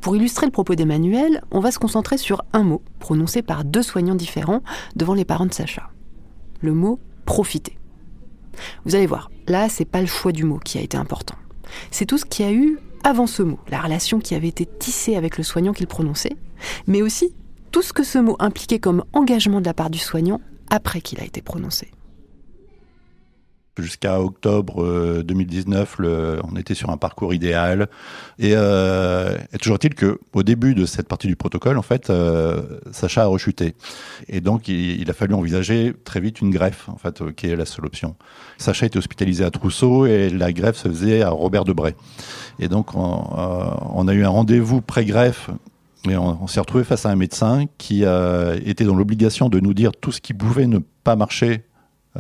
Speaker 3: Pour illustrer le propos d'Emmanuel, on va se concentrer sur un mot prononcé par deux soignants différents devant les parents de Sacha. Le mot profiter. Vous allez voir, là, c'est pas le choix du mot qui a été important. C'est tout ce qu'il y a eu avant ce mot, la relation qui avait été tissée avec le soignant qu'il prononçait, mais aussi tout ce que ce mot impliquait comme engagement de la part du soignant après qu'il a été prononcé.
Speaker 12: Jusqu'à octobre 2019, euh, on était sur un parcours idéal. Et, euh, toujours est-il qu'au début de cette partie du protocole, en fait, euh, Sacha a rechuté. Et donc, il, a fallu envisager très vite une greffe, en fait, qui est la seule option. Sacha était hospitalisé à Trousseau et la greffe se faisait à Robert Debray. Et donc, on, a eu un rendez-vous pré-greffe et on s'est retrouvé face à un médecin qui était dans l'obligation de nous dire tout ce qui pouvait ne pas marcher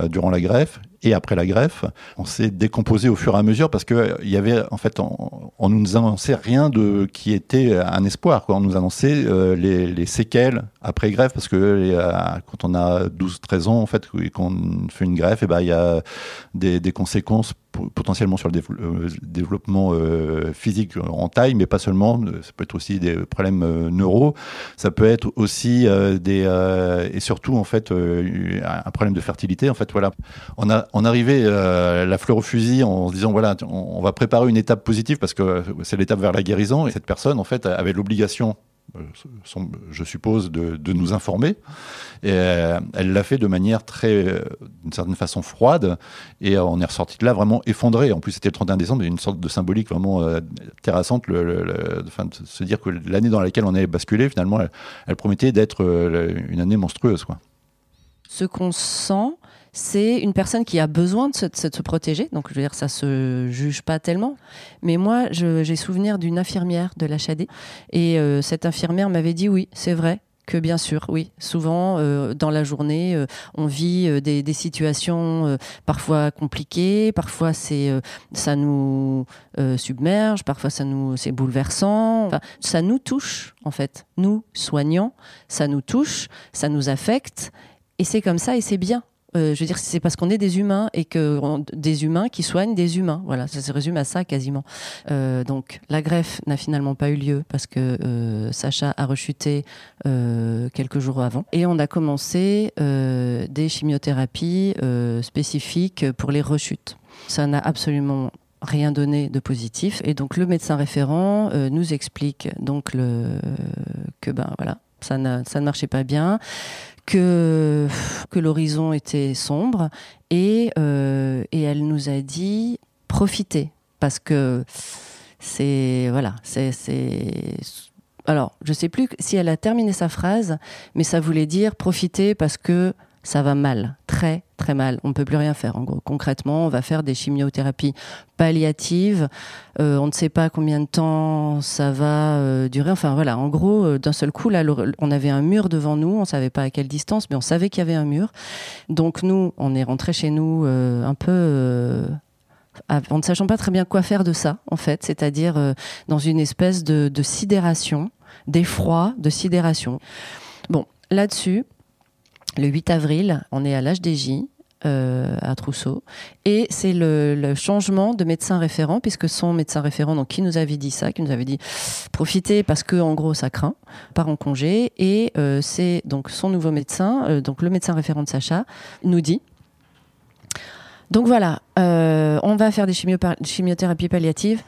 Speaker 12: durant la greffe et après la greffe, on s'est décomposé au fur et à mesure parce que il y avait en fait on, nous annonçait rien de qui était un espoir. On nous annonçait euh, les, les, séquelles après greffe parce que euh, quand on a 12 13 ans en fait qu'on fait une greffe et ben il y a des conséquences potentiellement sur le euh, développement euh, physique en taille, mais pas seulement. Ça peut être aussi des problèmes euh, neuro. Ça peut être aussi euh, des euh, et surtout en fait un problème de fertilité. En fait, voilà, on a on arrivait la fleur au fusil en se disant voilà, on va préparer une étape positive parce que c'est l'étape vers la guérison et cette personne en fait avait l'obligation je suppose, de, nous informer. Euh, elle l'a fait de manière très, euh, d'une certaine façon, froide. Et euh, on est ressorti de là vraiment effondré. En plus, c'était le 31 décembre, une sorte de symbolique vraiment euh, terrassante, de se dire que l'année dans laquelle on est basculé, finalement, elle, elle promettait d'être une année monstrueuse. Quoi.
Speaker 11: Ce qu'on sent, c'est une personne qui a besoin de se, protéger. Donc, je veux dire, ça se juge pas tellement. Mais moi, j'ai souvenir d'une infirmière de l'HAD. Et euh, cette infirmière m'avait dit oui, c'est vrai que bien sûr, oui, souvent euh, dans la journée, euh, on vit euh, des, des, situations euh, parfois compliquées, parfois c'est euh, ça nous submerge, parfois ça nous c'est bouleversant, enfin, ça nous touche en fait, nous soignants, ça nous touche, ça nous affecte. Et c'est comme ça et c'est bien euh, je veux dire, c'est parce qu'on est des humains et que des humains qui soignent des humains. Voilà, ça se résume à ça quasiment. Euh, donc la greffe n'a finalement pas eu lieu parce que euh, Sacha a rechuté quelques jours avant et on a commencé des chimiothérapies spécifiques pour les rechutes. Ça n'a absolument rien donné de positif et donc le médecin référent nous explique donc que ben voilà ça, ça ne marchait pas bien que, que l'horizon était sombre et, euh, et elle nous a dit profitez. Parce que c'est voilà c'est alors je sais plus si elle a terminé sa phrase mais ça voulait dire profitez parce que ça va mal, très très mal. On ne peut plus rien faire. En gros, concrètement, on va faire des chimiothérapies palliatives. Euh, on ne sait pas combien de temps ça va euh, durer. Enfin voilà, en gros, euh, d'un seul coup, là, on avait un mur devant nous. On savait pas à quelle distance, mais on savait qu'il y avait un mur. Donc nous, on est rentré chez nous un peu en ne sachant pas très bien quoi faire de ça, en fait, c'est-à-dire dans une espèce de sidération, d'effroi, de sidération. Bon, là-dessus, le 8 avril, on est à l'HDJ. Euh, à Trousseau. Et c'est le, changement de médecin référent puisque son médecin référent donc qui nous avait dit ça qui nous avait dit profitez parce que en gros ça craint part en congé. Et euh, c'est donc son nouveau médecin euh, donc le médecin référent de Sacha nous dit. Donc voilà euh, on va faire des chimio chimiothérapies palliatives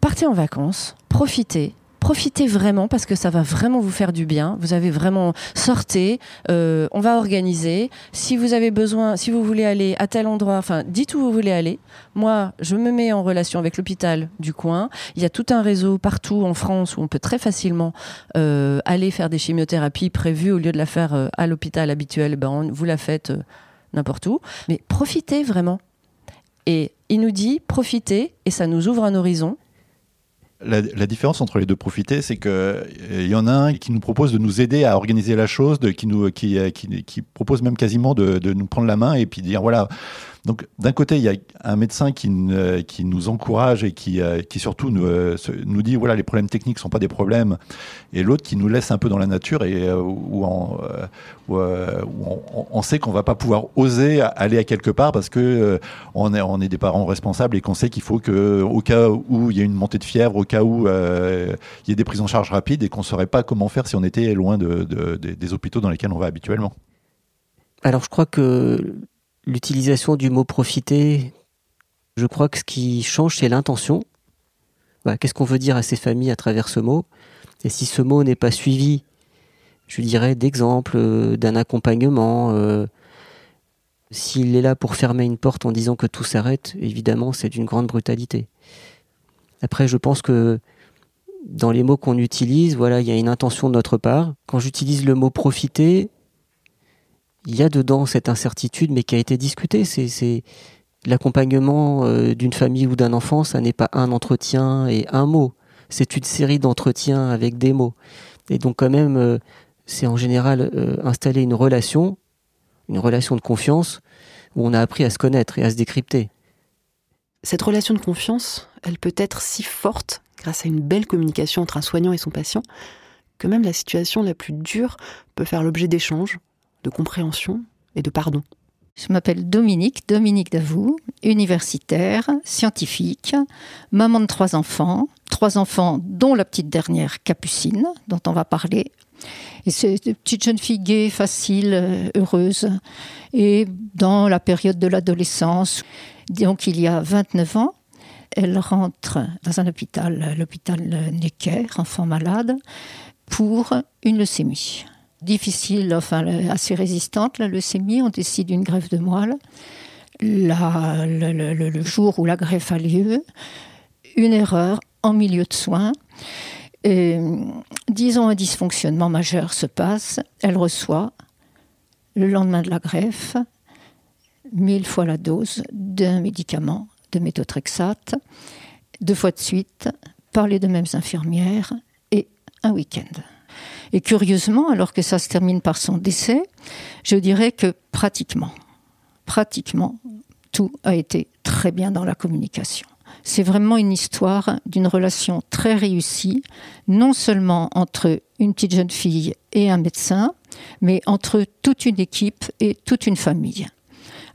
Speaker 11: partez en vacances profitez profitez vraiment parce que ça va vraiment vous faire du bien. Vous avez vraiment sortez, euh, on va organiser. Si vous avez besoin, si vous voulez aller à tel endroit, enfin dites où vous voulez aller. Moi, je me mets en relation avec l'hôpital du coin. Il y a tout un réseau partout en France où on peut très facilement euh, aller faire des chimiothérapies prévues au lieu de la faire euh, à l'hôpital habituel. Ben vous la faites n'importe où. Mais profitez vraiment. Et il nous dit profitez et ça nous ouvre un horizon
Speaker 12: la, la, différence entre les deux profités, c'est qu'il euh, y en a un qui nous propose de nous aider à organiser la chose, de, qui, nous, qui, qui, qui propose même quasiment de, de, nous prendre la main et puis dire voilà, Donc d'un côté, il y a un médecin qui, ne- qui nous encourage et qui, euh, qui surtout nous, euh, nous dit voilà les problèmes techniques sont pas des problèmes, et l'autre qui nous laisse un peu dans la nature et euh, où, on, on, sait qu'on va pas pouvoir oser aller à quelque part parce que on, est, on est des parents responsables et qu'on sait qu'il faut que au cas où il y a une montée de fièvre, au cas où il y a des prises en charge rapides et qu'on saurait pas comment faire si on était loin de, de- des- des hôpitaux dans lesquels on va habituellement.
Speaker 1: Alors je crois que l'utilisation du mot profiter, je crois que ce qui change, c'est l'intention. Qu'est-ce qu'on veut dire à ces familles à travers ce mot? Et si ce mot n'est pas suivi, je dirais, d'exemples, euh, d'un accompagnement, euh, s'il est là pour fermer une porte en disant que tout s'arrête, évidemment, c'est d'une grande brutalité. Après, je pense que dans les mots qu'on utilise, voilà, il y a une intention de notre part. Quand j'utilise le mot profiter, il y a dedans cette incertitude, mais qui a été discutée. C'est, l'accompagnement euh, d'une famille ou d'un enfant, ça n'est pas un entretien et un mot. C'est une série d'entretiens avec des mots. Et donc quand même, euh, c'est en général euh, installer une relation, une relation de confiance, où on a appris à se connaître et à se décrypter.
Speaker 3: Cette relation de confiance, elle peut être si forte grâce à une belle communication entre un soignant et son patient que même la situation la plus dure peut faire l'objet d'échanges, de compréhension et de pardon.
Speaker 16: Je m'appelle Dominique, Dominique Davout, universitaire, scientifique, maman de trois enfants, trois enfants dont la petite dernière Capucine, dont on va parler. Et c'est une petite jeune fille gaie, facile, heureuse. Et dans la période de l'adolescence, donc il y a 29 ans, elle rentre dans un hôpital, l'hôpital Necker, enfant malade, pour une leucémie difficile, enfin assez résistante, la leucémie. On décide d'une greffe de moelle. Le, jour où la greffe a lieu, une erreur en milieu de soins. Disons un dysfonctionnement majeur se passe. Elle reçoit, le lendemain de la greffe, mille fois la dose d'un médicament, de méthotrexate, deux fois de suite, par les deux mêmes infirmières, et un week-end. Et curieusement, alors que ça se termine par son décès, je dirais que pratiquement, pratiquement, tout a été très bien dans la communication. C'est vraiment une histoire d'une relation très réussie, non seulement entre une petite jeune fille et un médecin, mais entre toute une équipe et toute une famille.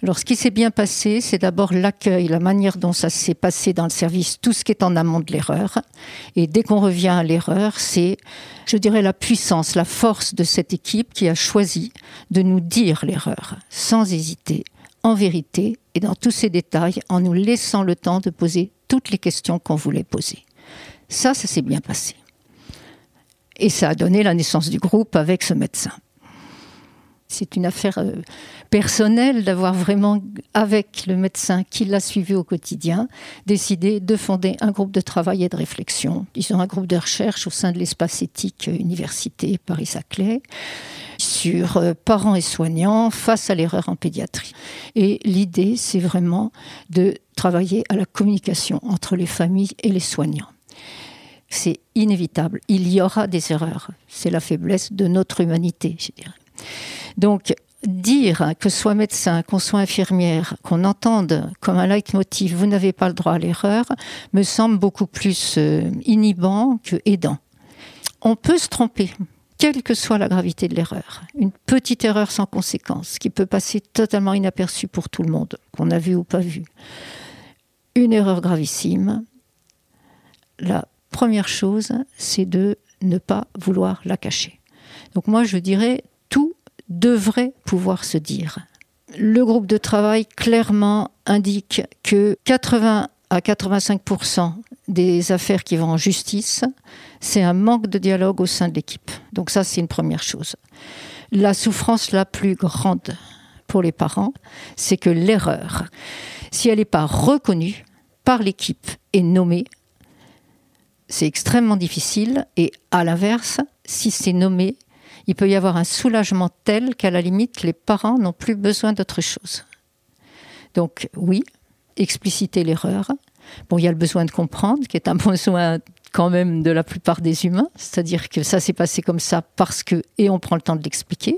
Speaker 16: Alors, ce qui s'est bien passé, c'est d'abord l'accueil, la manière dont ça s'est passé dans le service, tout ce qui est en amont de l'erreur. Et dès qu'on revient à l'erreur, c'est, je dirais, la puissance, la force de cette équipe qui a choisi de nous dire l'erreur, sans hésiter, en vérité, et dans tous ses détails, en nous laissant le temps de poser toutes les questions qu'on voulait poser. Ça, ça s'est bien passé. Et ça a donné la naissance du groupe avec ce médecin. C'est une affaire euh, personnelle d'avoir vraiment, avec le médecin qui l'a suivi au quotidien, décidé de fonder un groupe de travail et de réflexion. Ils ont un groupe de recherche au sein de l'espace éthique euh, Université Paris-Saclay sur euh, parents et soignants face à l'erreur en pédiatrie. Et l'idée, c'est vraiment de travailler à la communication entre les familles et les soignants. C'est inévitable. Il y aura des erreurs. C'est la faiblesse de notre humanité, je dirais. Donc, dire que soit médecin, qu'on soit infirmière, qu'on entende comme un leitmotiv, vous n'avez pas le droit à l'erreur, me semble beaucoup plus euh, inhibant que aidant. On peut se tromper, quelle que soit la gravité de l'erreur. Une petite erreur sans conséquence, qui peut passer totalement inaperçue pour tout le monde, qu'on a vu ou pas vu. Une erreur gravissime, la première chose, c'est de ne pas vouloir la cacher. Donc moi, je dirais, devrait pouvoir se dire. Le groupe de travail clairement indique que 80 à 85% des affaires qui vont en justice, c'est un manque de dialogue au sein de l'équipe. Donc ça, c'est une première chose. La souffrance la plus grande pour les parents, c'est que l'erreur, si elle n'est pas reconnue par l'équipe et nommée, c'est extrêmement difficile. Et à l'inverse, si c'est nommé, il peut y avoir un soulagement tel qu'à la limite, les parents n'ont plus besoin d'autre chose. Donc oui, expliciter l'erreur. Bon, il y a le besoin de comprendre, qui est un besoin quand même de la plupart des humains, c'est-à-dire que ça s'est passé comme ça parce que, et on prend le temps de l'expliquer.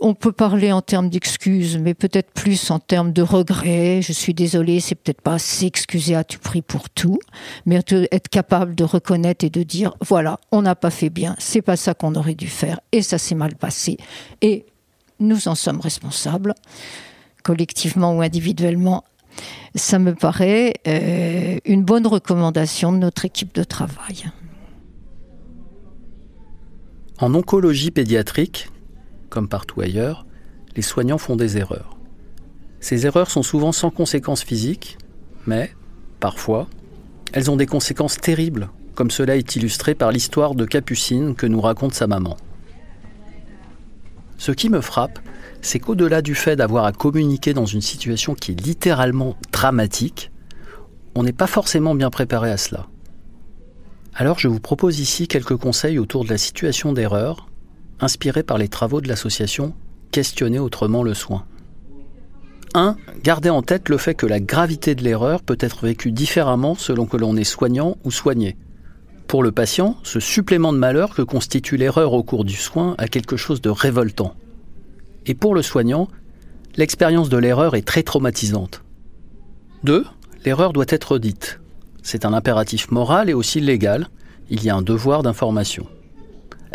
Speaker 16: On peut parler en termes d'excuses, mais peut-être plus en termes de regrets. Je suis désolée, c'est peut-être pas assez excusé à tout prix pour tout, mais être capable de reconnaître et de dire voilà, on n'a pas fait bien, c'est pas ça qu'on aurait dû faire, et ça s'est mal passé, et nous en sommes responsables, collectivement ou individuellement. Ça me paraît euh, une bonne recommandation de notre équipe de travail.
Speaker 13: En oncologie pédiatrique, comme partout ailleurs, les soignants font des erreurs. Ces erreurs sont souvent sans conséquences physiques, mais, parfois, elles ont des conséquences terribles, comme cela est illustré par l'histoire de Capucine que nous raconte sa maman. Ce qui me frappe, c'est qu'au-delà du fait d'avoir à communiquer dans une situation qui est littéralement dramatique, on n'est pas forcément bien préparé à cela. Alors je vous propose ici quelques conseils autour de la situation d'erreur, inspirés par les travaux de l'association Questionner autrement le soin. 1. Gardez en tête le fait que la gravité de l'erreur peut être vécue différemment selon que l'on est soignant ou soigné. Pour le patient, ce supplément de malheur que constitue l'erreur au cours du soin a quelque chose de révoltant. Et pour le soignant, l'expérience de l'erreur est très traumatisante. 2. L'erreur doit être dite. C'est un impératif moral et aussi légal. Il y a un devoir d'information.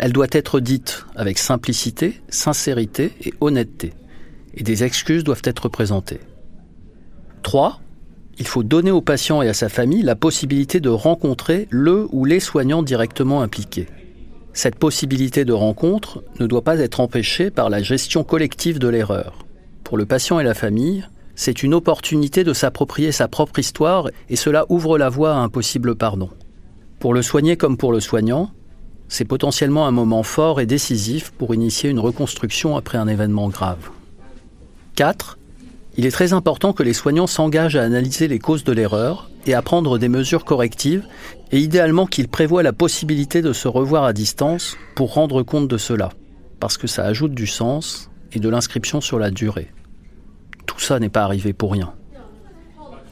Speaker 13: Elle doit être dite avec simplicité, sincérité et honnêteté. Et des excuses doivent être présentées. 3. Il faut donner au patient et à sa famille la possibilité de rencontrer le ou les soignants directement impliqués. Cette possibilité de rencontre ne doit pas être empêchée par la gestion collective de l'erreur. Pour le patient et la famille, c'est une opportunité de s'approprier sa propre histoire et cela ouvre la voie à un possible pardon. Pour le soigné comme pour le soignant, c'est potentiellement un moment fort et décisif pour initier une reconstruction après un événement grave. 4. Il est très important que les soignants s'engagent à analyser les causes de l'erreur et à prendre des mesures correctives, et idéalement qu'ils prévoient la possibilité de se revoir à distance pour rendre compte de cela, parce que ça ajoute du sens et de l'inscription sur la durée. Tout ça n'est pas arrivé pour rien.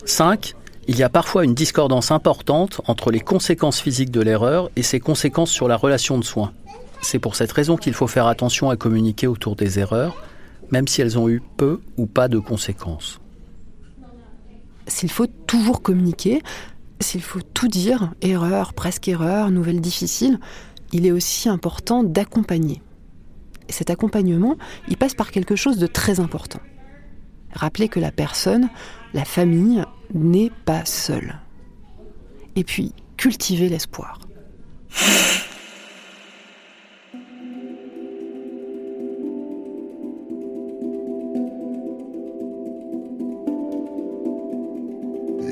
Speaker 13: 5. Il y a parfois une discordance importante entre les conséquences physiques de l'erreur et ses conséquences sur la relation de soins. C'est pour cette raison qu'il faut faire attention à communiquer autour des erreurs, même si elles ont eu peu ou pas de conséquences.
Speaker 3: S'il faut toujours communiquer, s'il faut tout dire, erreur, presque erreur, nouvelle difficile, il est aussi important d'accompagner. Et cet accompagnement, il passe par quelque chose de très important. Rappeler que la personne, la famille, n'est pas seule. Et puis, cultiver l'espoir.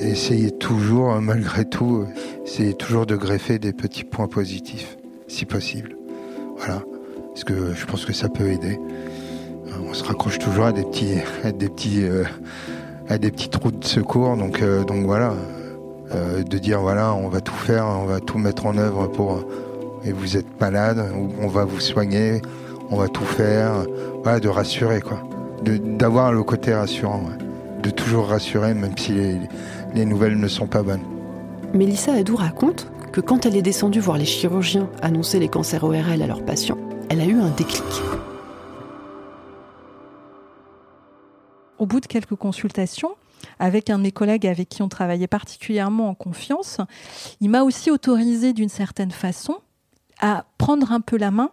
Speaker 7: Essayez toujours, hein, malgré tout, essayez toujours de greffer des petits points positifs, si possible. Voilà, parce que je pense que ça peut aider. On se raccroche toujours à des petits, à des petits, euh, à des petits trous de secours, donc, euh, donc voilà, euh, de dire voilà, on va tout faire, on va tout mettre en œuvre pour. Et vous êtes malade, on va vous soigner, on va tout faire. Voilà, de rassurer quoi, d'avoir le côté rassurant, de toujours rassurer, même si les, les nouvelles ne sont pas bonnes.
Speaker 3: Mélissa Adou raconte que quand elle est descendue voir les chirurgiens annoncer les cancers ORL à leurs patients, elle a eu un déclic.
Speaker 8: Au bout de quelques consultations, avec un de mes collègues avec qui on travaillait particulièrement en confiance, il m'a aussi autorisé d'une certaine façon à prendre un peu la main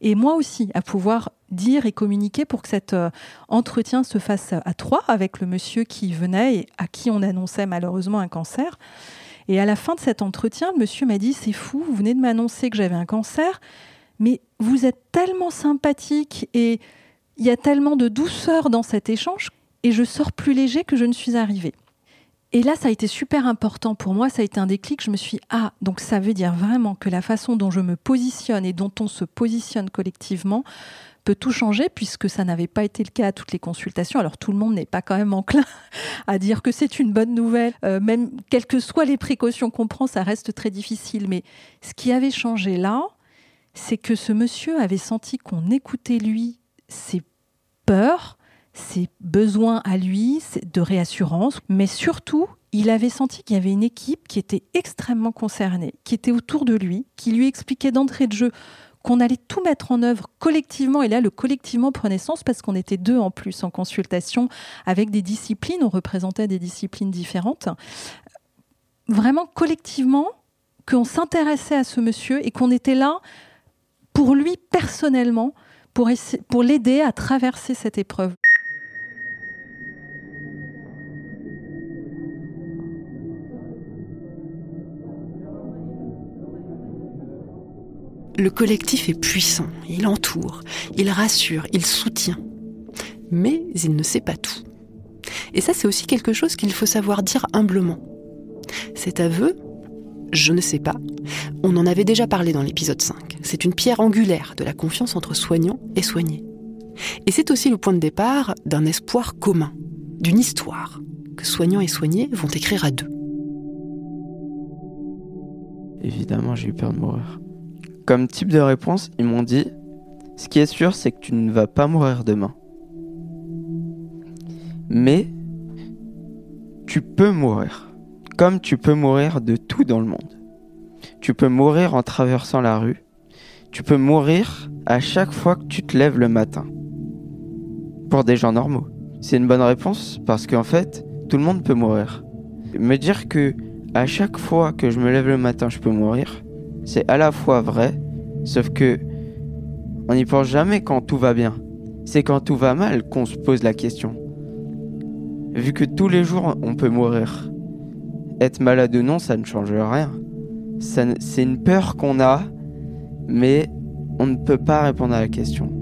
Speaker 8: et moi aussi à pouvoir dire et communiquer pour que cet euh, entretien se fasse à trois avec le monsieur qui venait et à qui on annonçait malheureusement un cancer. Et à la fin de cet entretien, le monsieur m'a dit C'est fou, vous venez de m'annoncer que j'avais un cancer, mais vous êtes tellement sympathique et il y a tellement de douceur dans cet échange et je sors plus léger que je ne suis arrivée. Et là, ça a été super important pour moi, ça a été un déclic. Je me suis ah, donc ça veut dire vraiment que la façon dont je me positionne et dont on se positionne collectivement peut tout changer puisque ça n'avait pas été le cas à toutes les consultations. Alors tout le monde n'est pas quand même enclin à dire que c'est une bonne nouvelle. Euh, même quelles que soient les précautions qu'on prend, ça reste très difficile. Mais ce qui avait changé là, c'est que ce monsieur avait senti qu'on écoutait lui ses peurs, ses besoins à lui de réassurance, mais surtout, il avait senti qu'il y avait une équipe qui était extrêmement concernée, qui était autour de lui, qui lui expliquait d'entrée de jeu qu'on allait tout mettre en œuvre collectivement. Et là, le collectivement prenait sens parce qu'on était deux en plus en consultation avec des disciplines, on représentait des disciplines différentes. Vraiment collectivement, qu'on s'intéressait à ce monsieur et qu'on était là pour lui personnellement, pour, pour l'aider à traverser cette épreuve.
Speaker 3: Le collectif est puissant, il entoure, il rassure, il soutient. Mais il ne sait pas tout. Et ça, c'est aussi quelque chose qu'il faut savoir dire humblement. Cet aveu, je ne sais pas, on en avait déjà parlé dans l'épisode 5. C'est une pierre angulaire de la confiance entre soignants et soignés. Et c'est aussi le point de départ d'un espoir commun, d'une histoire que soignants et soignés vont écrire à deux.
Speaker 6: Évidemment, j'ai eu peur de mourir. Comme type de réponse, ils m'ont dit Ce qui est sûr, c'est que tu ne vas pas mourir demain. Mais tu peux mourir. Comme tu peux mourir de tout dans le monde. Tu peux mourir en traversant la rue. Tu peux mourir à chaque fois que tu te lèves le matin. Pour des gens normaux. C'est une bonne réponse parce qu'en fait, tout le monde peut mourir. Me dire que à chaque fois que je me lève le matin, je peux mourir, c'est à la fois vrai, sauf que on n'y pense jamais quand tout va bien. C'est quand tout va mal qu'on se pose la question. Vu que tous les jours on peut mourir, être malade ou non, ça ne change rien. C'est une peur qu'on a, mais on ne peut pas répondre à la question.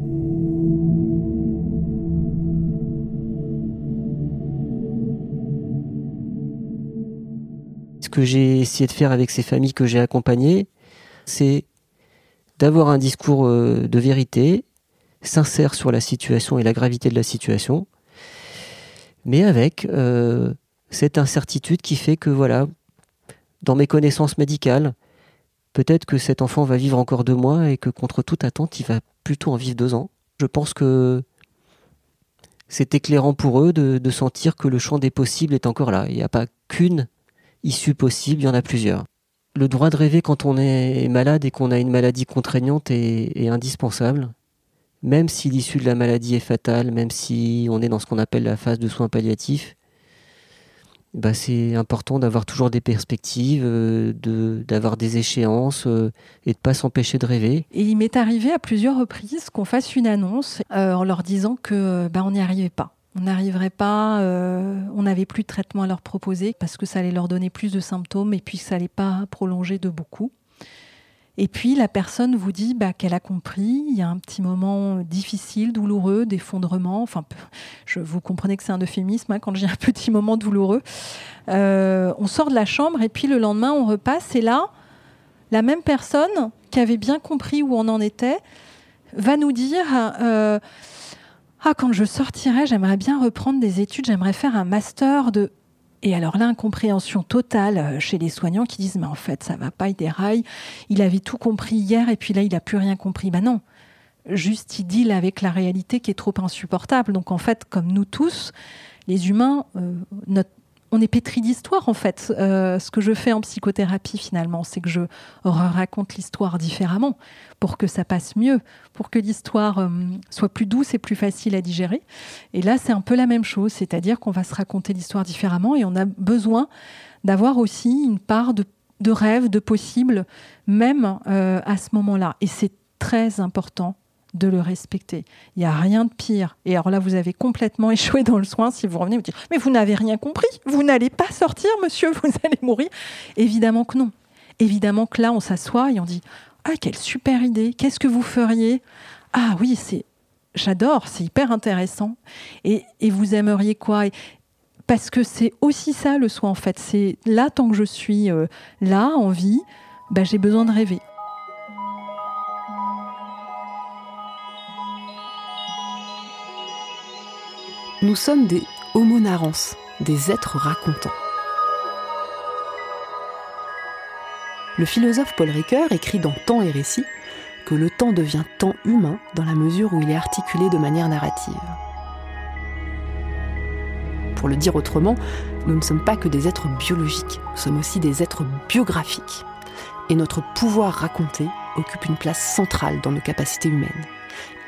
Speaker 1: Ce que j'ai essayé de faire avec ces familles que j'ai accompagnées, c'est d'avoir un discours euh, de vérité, sincère sur la situation et la gravité de la situation, mais avec euh, cette incertitude qui fait que, voilà, dans mes connaissances médicales, peut-être que cet enfant va vivre encore deux mois et que contre toute attente, il va plutôt en vivre deux ans. Je pense que c'est éclairant pour eux de, de sentir que le champ des possibles est encore là. Il n'y a pas qu'une issue possible, il y en a plusieurs le droit de rêver quand on est malade et qu'on a une maladie contraignante est, indispensable, même si l'issue de la maladie est fatale, même si on est dans ce qu'on appelle la phase de soins palliatifs. Bah, c'est important d'avoir toujours des perspectives, euh, d'avoir des échéances euh, et de pas s'empêcher de rêver.
Speaker 8: Et il m'est arrivé à plusieurs reprises qu'on fasse une annonce euh, en leur disant que bah, on n'y arrivait pas. On n'arriverait pas, euh, on n'avait plus de traitement à leur proposer parce que ça allait leur donner plus de symptômes et puis ça n'allait pas prolonger de beaucoup. Et puis la personne vous dit bah, qu'elle a compris, il y a un petit moment difficile, douloureux, d'effondrement. Enfin, je, vous comprenez que c'est un euphémisme hein, quand j'ai un petit moment douloureux. Euh, on sort de la chambre et puis le lendemain on repasse et là, la même personne qui avait bien compris où on en était va nous dire euh, ah, quand je sortirai, j'aimerais bien reprendre des études, j'aimerais faire un master de. Et alors là, incompréhension totale euh, chez les soignants qui disent Mais en fait, ça va pas, il déraille. Il avait tout compris hier et puis là, il n'a plus rien compris. Ben non. Juste, il deal avec la réalité qui est trop insupportable. Donc en fait, comme nous tous, les humains, euh, notre on est pétri d'histoire en fait. Euh, ce que je fais en psychothérapie finalement, c'est que je raconte l'histoire différemment pour que ça passe mieux, pour que l'histoire euh, soit plus douce et plus facile à digérer. Et là, c'est un peu la même chose, c'est-à-dire qu'on va se raconter l'histoire différemment et on a besoin d'avoir aussi une part de, rêve, de possible, même euh, à ce moment-là. Et c'est très important de le respecter. Il n'y a rien de pire. Et alors là, vous avez complètement échoué dans le soin si vous revenez vous dites Mais vous n'avez rien compris, vous n'allez pas sortir, monsieur, vous allez mourir. Évidemment que non. Évidemment que là, on s'assoit et on dit Ah, quelle super idée, qu'est-ce que vous feriez? Ah oui, c'est. J'adore, c'est hyper intéressant. Et, vous aimeriez quoi? Parce que c'est aussi ça le soin en fait. C'est là, tant que je suis euh, là, en vie, bah, j'ai besoin de rêver.
Speaker 3: Nous sommes des homo des êtres racontants. Le philosophe Paul Ricoeur écrit dans Temps et récit que le temps devient temps humain dans la mesure où il est articulé de manière narrative. Pour le dire autrement, nous ne sommes pas que des êtres biologiques, nous sommes aussi des êtres biographiques. Et notre pouvoir raconter occupe une place centrale dans nos capacités humaines.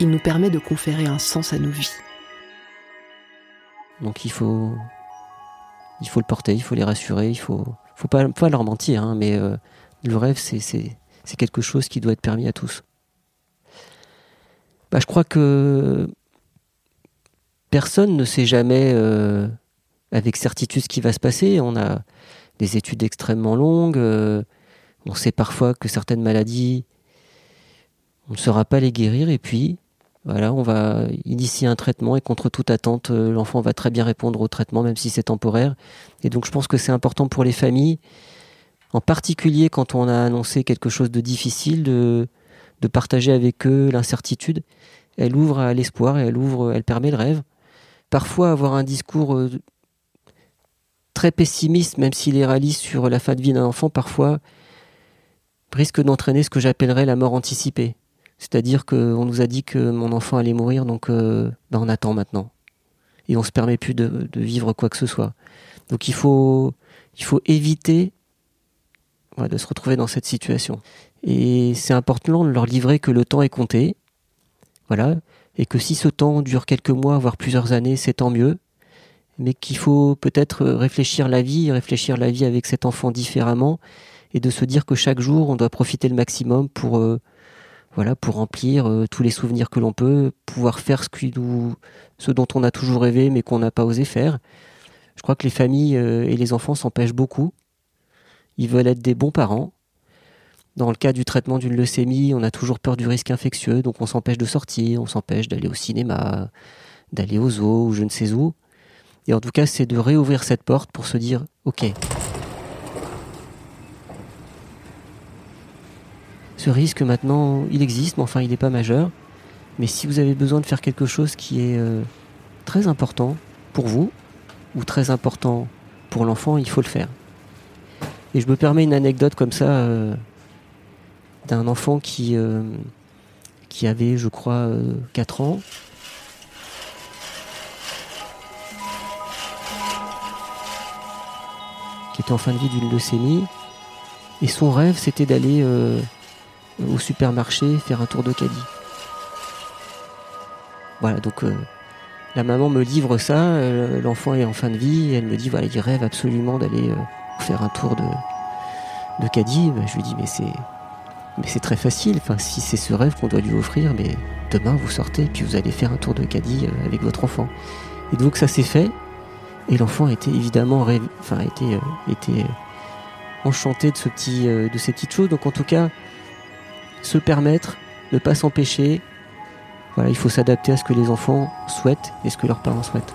Speaker 3: Il nous permet de conférer un sens à nos vies.
Speaker 1: Donc il faut, le porter, il faut les rassurer, il faut, faut pas, leur mentir, hein, mais euh, le rêve, c'est quelque chose qui doit être permis à tous. Bah, je crois que personne ne sait jamais euh, avec certitude ce qui va se passer. On a des études extrêmement longues. euh, on sait parfois que certaines maladies, on ne saura pas les guérir. Et puis, voilà, on va initier un traitement et contre toute attente, euh, l'enfant va très bien répondre au traitement, même si c'est temporaire. Et donc, je pense que c'est important pour les familles, en particulier quand on a annoncé quelque chose de difficile, de, partager avec eux l'incertitude. Elle ouvre à l'espoir et elle ouvre, elle permet le rêve. Parfois, avoir un discours euh, très pessimiste, même s'il est réaliste sur la fin de vie d'un enfant, parfois risque d'entraîner ce que j'appellerais la mort anticipée. C'est-à-dire qu'on nous a dit que mon enfant allait mourir, donc euh, ben on attend maintenant. Et on se permet plus de, vivre quoi que ce soit. Donc il faut, éviter de se retrouver dans cette situation. Et c'est important de leur livrer que le temps est compté. Voilà. Et que si ce temps dure quelques mois, voire plusieurs années, c'est tant mieux. Mais qu'il faut peut-être réfléchir la vie, réfléchir la vie avec cet enfant différemment, et de se dire que chaque jour, on doit profiter le maximum pour, euh, pour remplir euh, tous les souvenirs que l'on peut, pouvoir faire ce, qui nous, ce dont on a toujours rêvé, mais qu'on n'a pas osé faire. Je crois que les familles euh, et les enfants s'empêchent beaucoup. Ils veulent être des bons parents. Dans le cas du traitement d'une leucémie, on a toujours peur du risque infectieux, donc on s'empêche de sortir, on s'empêche d'aller au cinéma, d'aller au zoo ou je ne sais où. Et en tout cas, c'est de réouvrir cette porte pour se dire, ok, ce risque maintenant, il existe, mais enfin, il n'est pas majeur. Mais si vous avez besoin de faire quelque chose qui est euh, très important pour vous, ou très important pour l'enfant, il faut le faire. Et je me permets une anecdote comme ça euh, d'un enfant qui, euh, qui avait, je crois, euh, 4 ans. qui était en fin de vie d'une leucémie. Et son rêve, c'était d'aller au supermarché faire un tour de caddie. Voilà, donc euh, la maman me livre ça, euh, l'enfant est en fin de vie, elle me dit, voilà, il rêve absolument d'aller euh, faire un tour de, de caddie. Ben, je lui dis, mais c'est, mais c'est très facile, enfin, si c'est ce rêve qu'on doit lui offrir, mais demain vous sortez, puis vous allez faire un tour de caddie avec votre enfant. Et donc ça s'est fait, et l'enfant était évidemment enfin, était, était enchanté de, ce petit, de ces petites choses. Donc en tout cas, se permettre, ne pas s'empêcher. Il faut s'adapter à ce que les enfants souhaitent et ce que leurs parents souhaitent.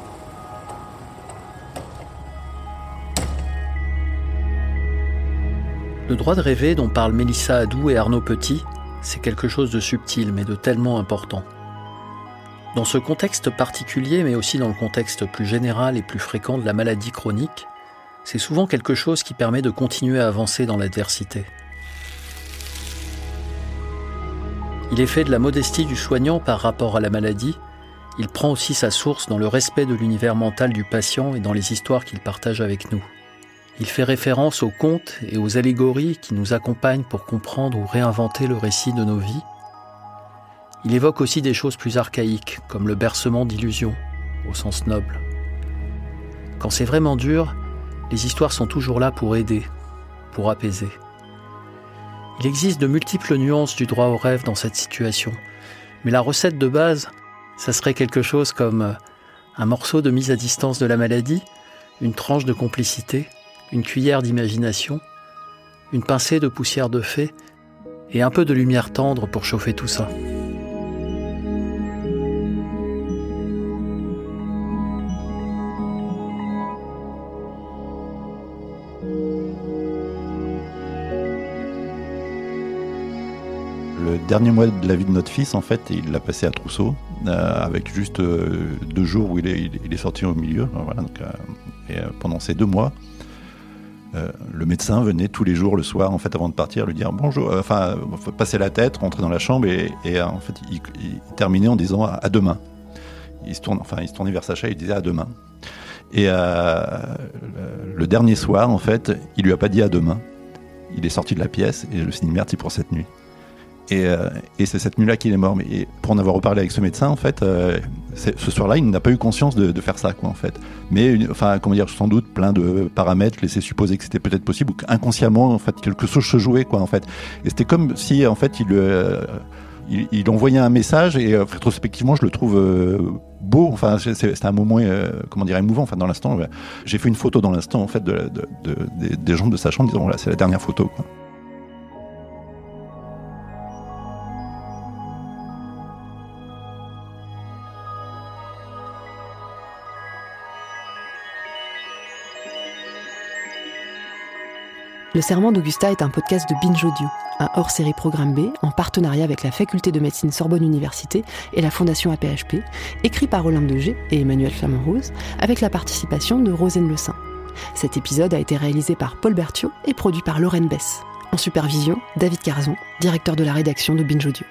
Speaker 13: Le droit de rêver dont parlent Mélissa Adou et Arnaud Petit, c'est quelque chose de subtil mais de tellement important. Dans ce contexte particulier, mais aussi dans le contexte plus général et plus fréquent de la maladie chronique, c'est souvent quelque chose qui permet de continuer à avancer dans l'adversité. Il est fait de la modestie du soignant par rapport à la maladie, il prend aussi sa source dans le respect de l'univers mental du patient et dans les histoires qu'il partage avec nous. Il fait référence aux contes et aux allégories qui nous accompagnent pour comprendre ou réinventer le récit de nos vies. Il évoque aussi des choses plus archaïques, comme le bercement d'illusions, au sens noble. Quand c'est vraiment dur, les histoires sont toujours là pour aider, pour apaiser. Il existe de multiples nuances du droit au rêve dans cette situation, mais la recette de base, ça serait quelque chose comme un morceau de mise à distance de la maladie, une tranche de complicité, une cuillère d'imagination, une pincée de poussière de fée et un peu de lumière tendre pour chauffer tout ça.
Speaker 12: Le dernier mois de la vie de notre fils, en fait, il l'a passé à Trousseau, euh, avec juste euh, deux jours où il est, sorti au milieu. Donc, euh, et pendant ces deux mois, le médecin venait tous les jours le soir, en fait, avant de partir, lui dire bonjour, enfin, passer la tête, rentrer dans la chambre, et, et, en fait, il, terminait en disant à demain. Il se enfin, il se tournait vers Sacha, il disait à demain. Et le- le dernier soir, en fait, il lui a pas dit à demain. Il est sorti de la pièce et je me suis dit merde, c'est pour cette nuit. Et, euh, et c'est cette nuit-là qu'il est mort. Mais pour en avoir reparlé avec ce médecin, en fait, euh, ce soir-là, il n'a pas eu conscience de, faire ça, quoi, en fait. Mais, enfin, comment dire, sans doute, plein de paramètres laissaient supposer que c'était peut-être possible ou qu'inconsciemment, en fait, quelque chose se jouait, quoi, en fait. Et c'était comme si, en fait, il, euh, il, il envoyait un message et rétrospectivement, je le trouve beau. Enfin, c'est- un moment, comment dire, émouvant. Enfin, dans l'instant, j'ai fait une photo dans l'instant, en fait, de, de- de- des, gens de sa chambre, disant, voilà, c'est la dernière photo.
Speaker 3: Le Serment d'Augusta est un podcast de Binge Audio, un hors-série programme B en partenariat avec la Faculté de médecine Sorbonne Université et la Fondation APHP, écrit par Olympe de et Emmanuel Flamand-Rose, avec la participation de Rosane Le Saint. Cet épisode a été réalisé par Paul Berthiaud et produit par Lorraine Bess. En supervision, David Carzon, directeur de la rédaction de Binge Audio.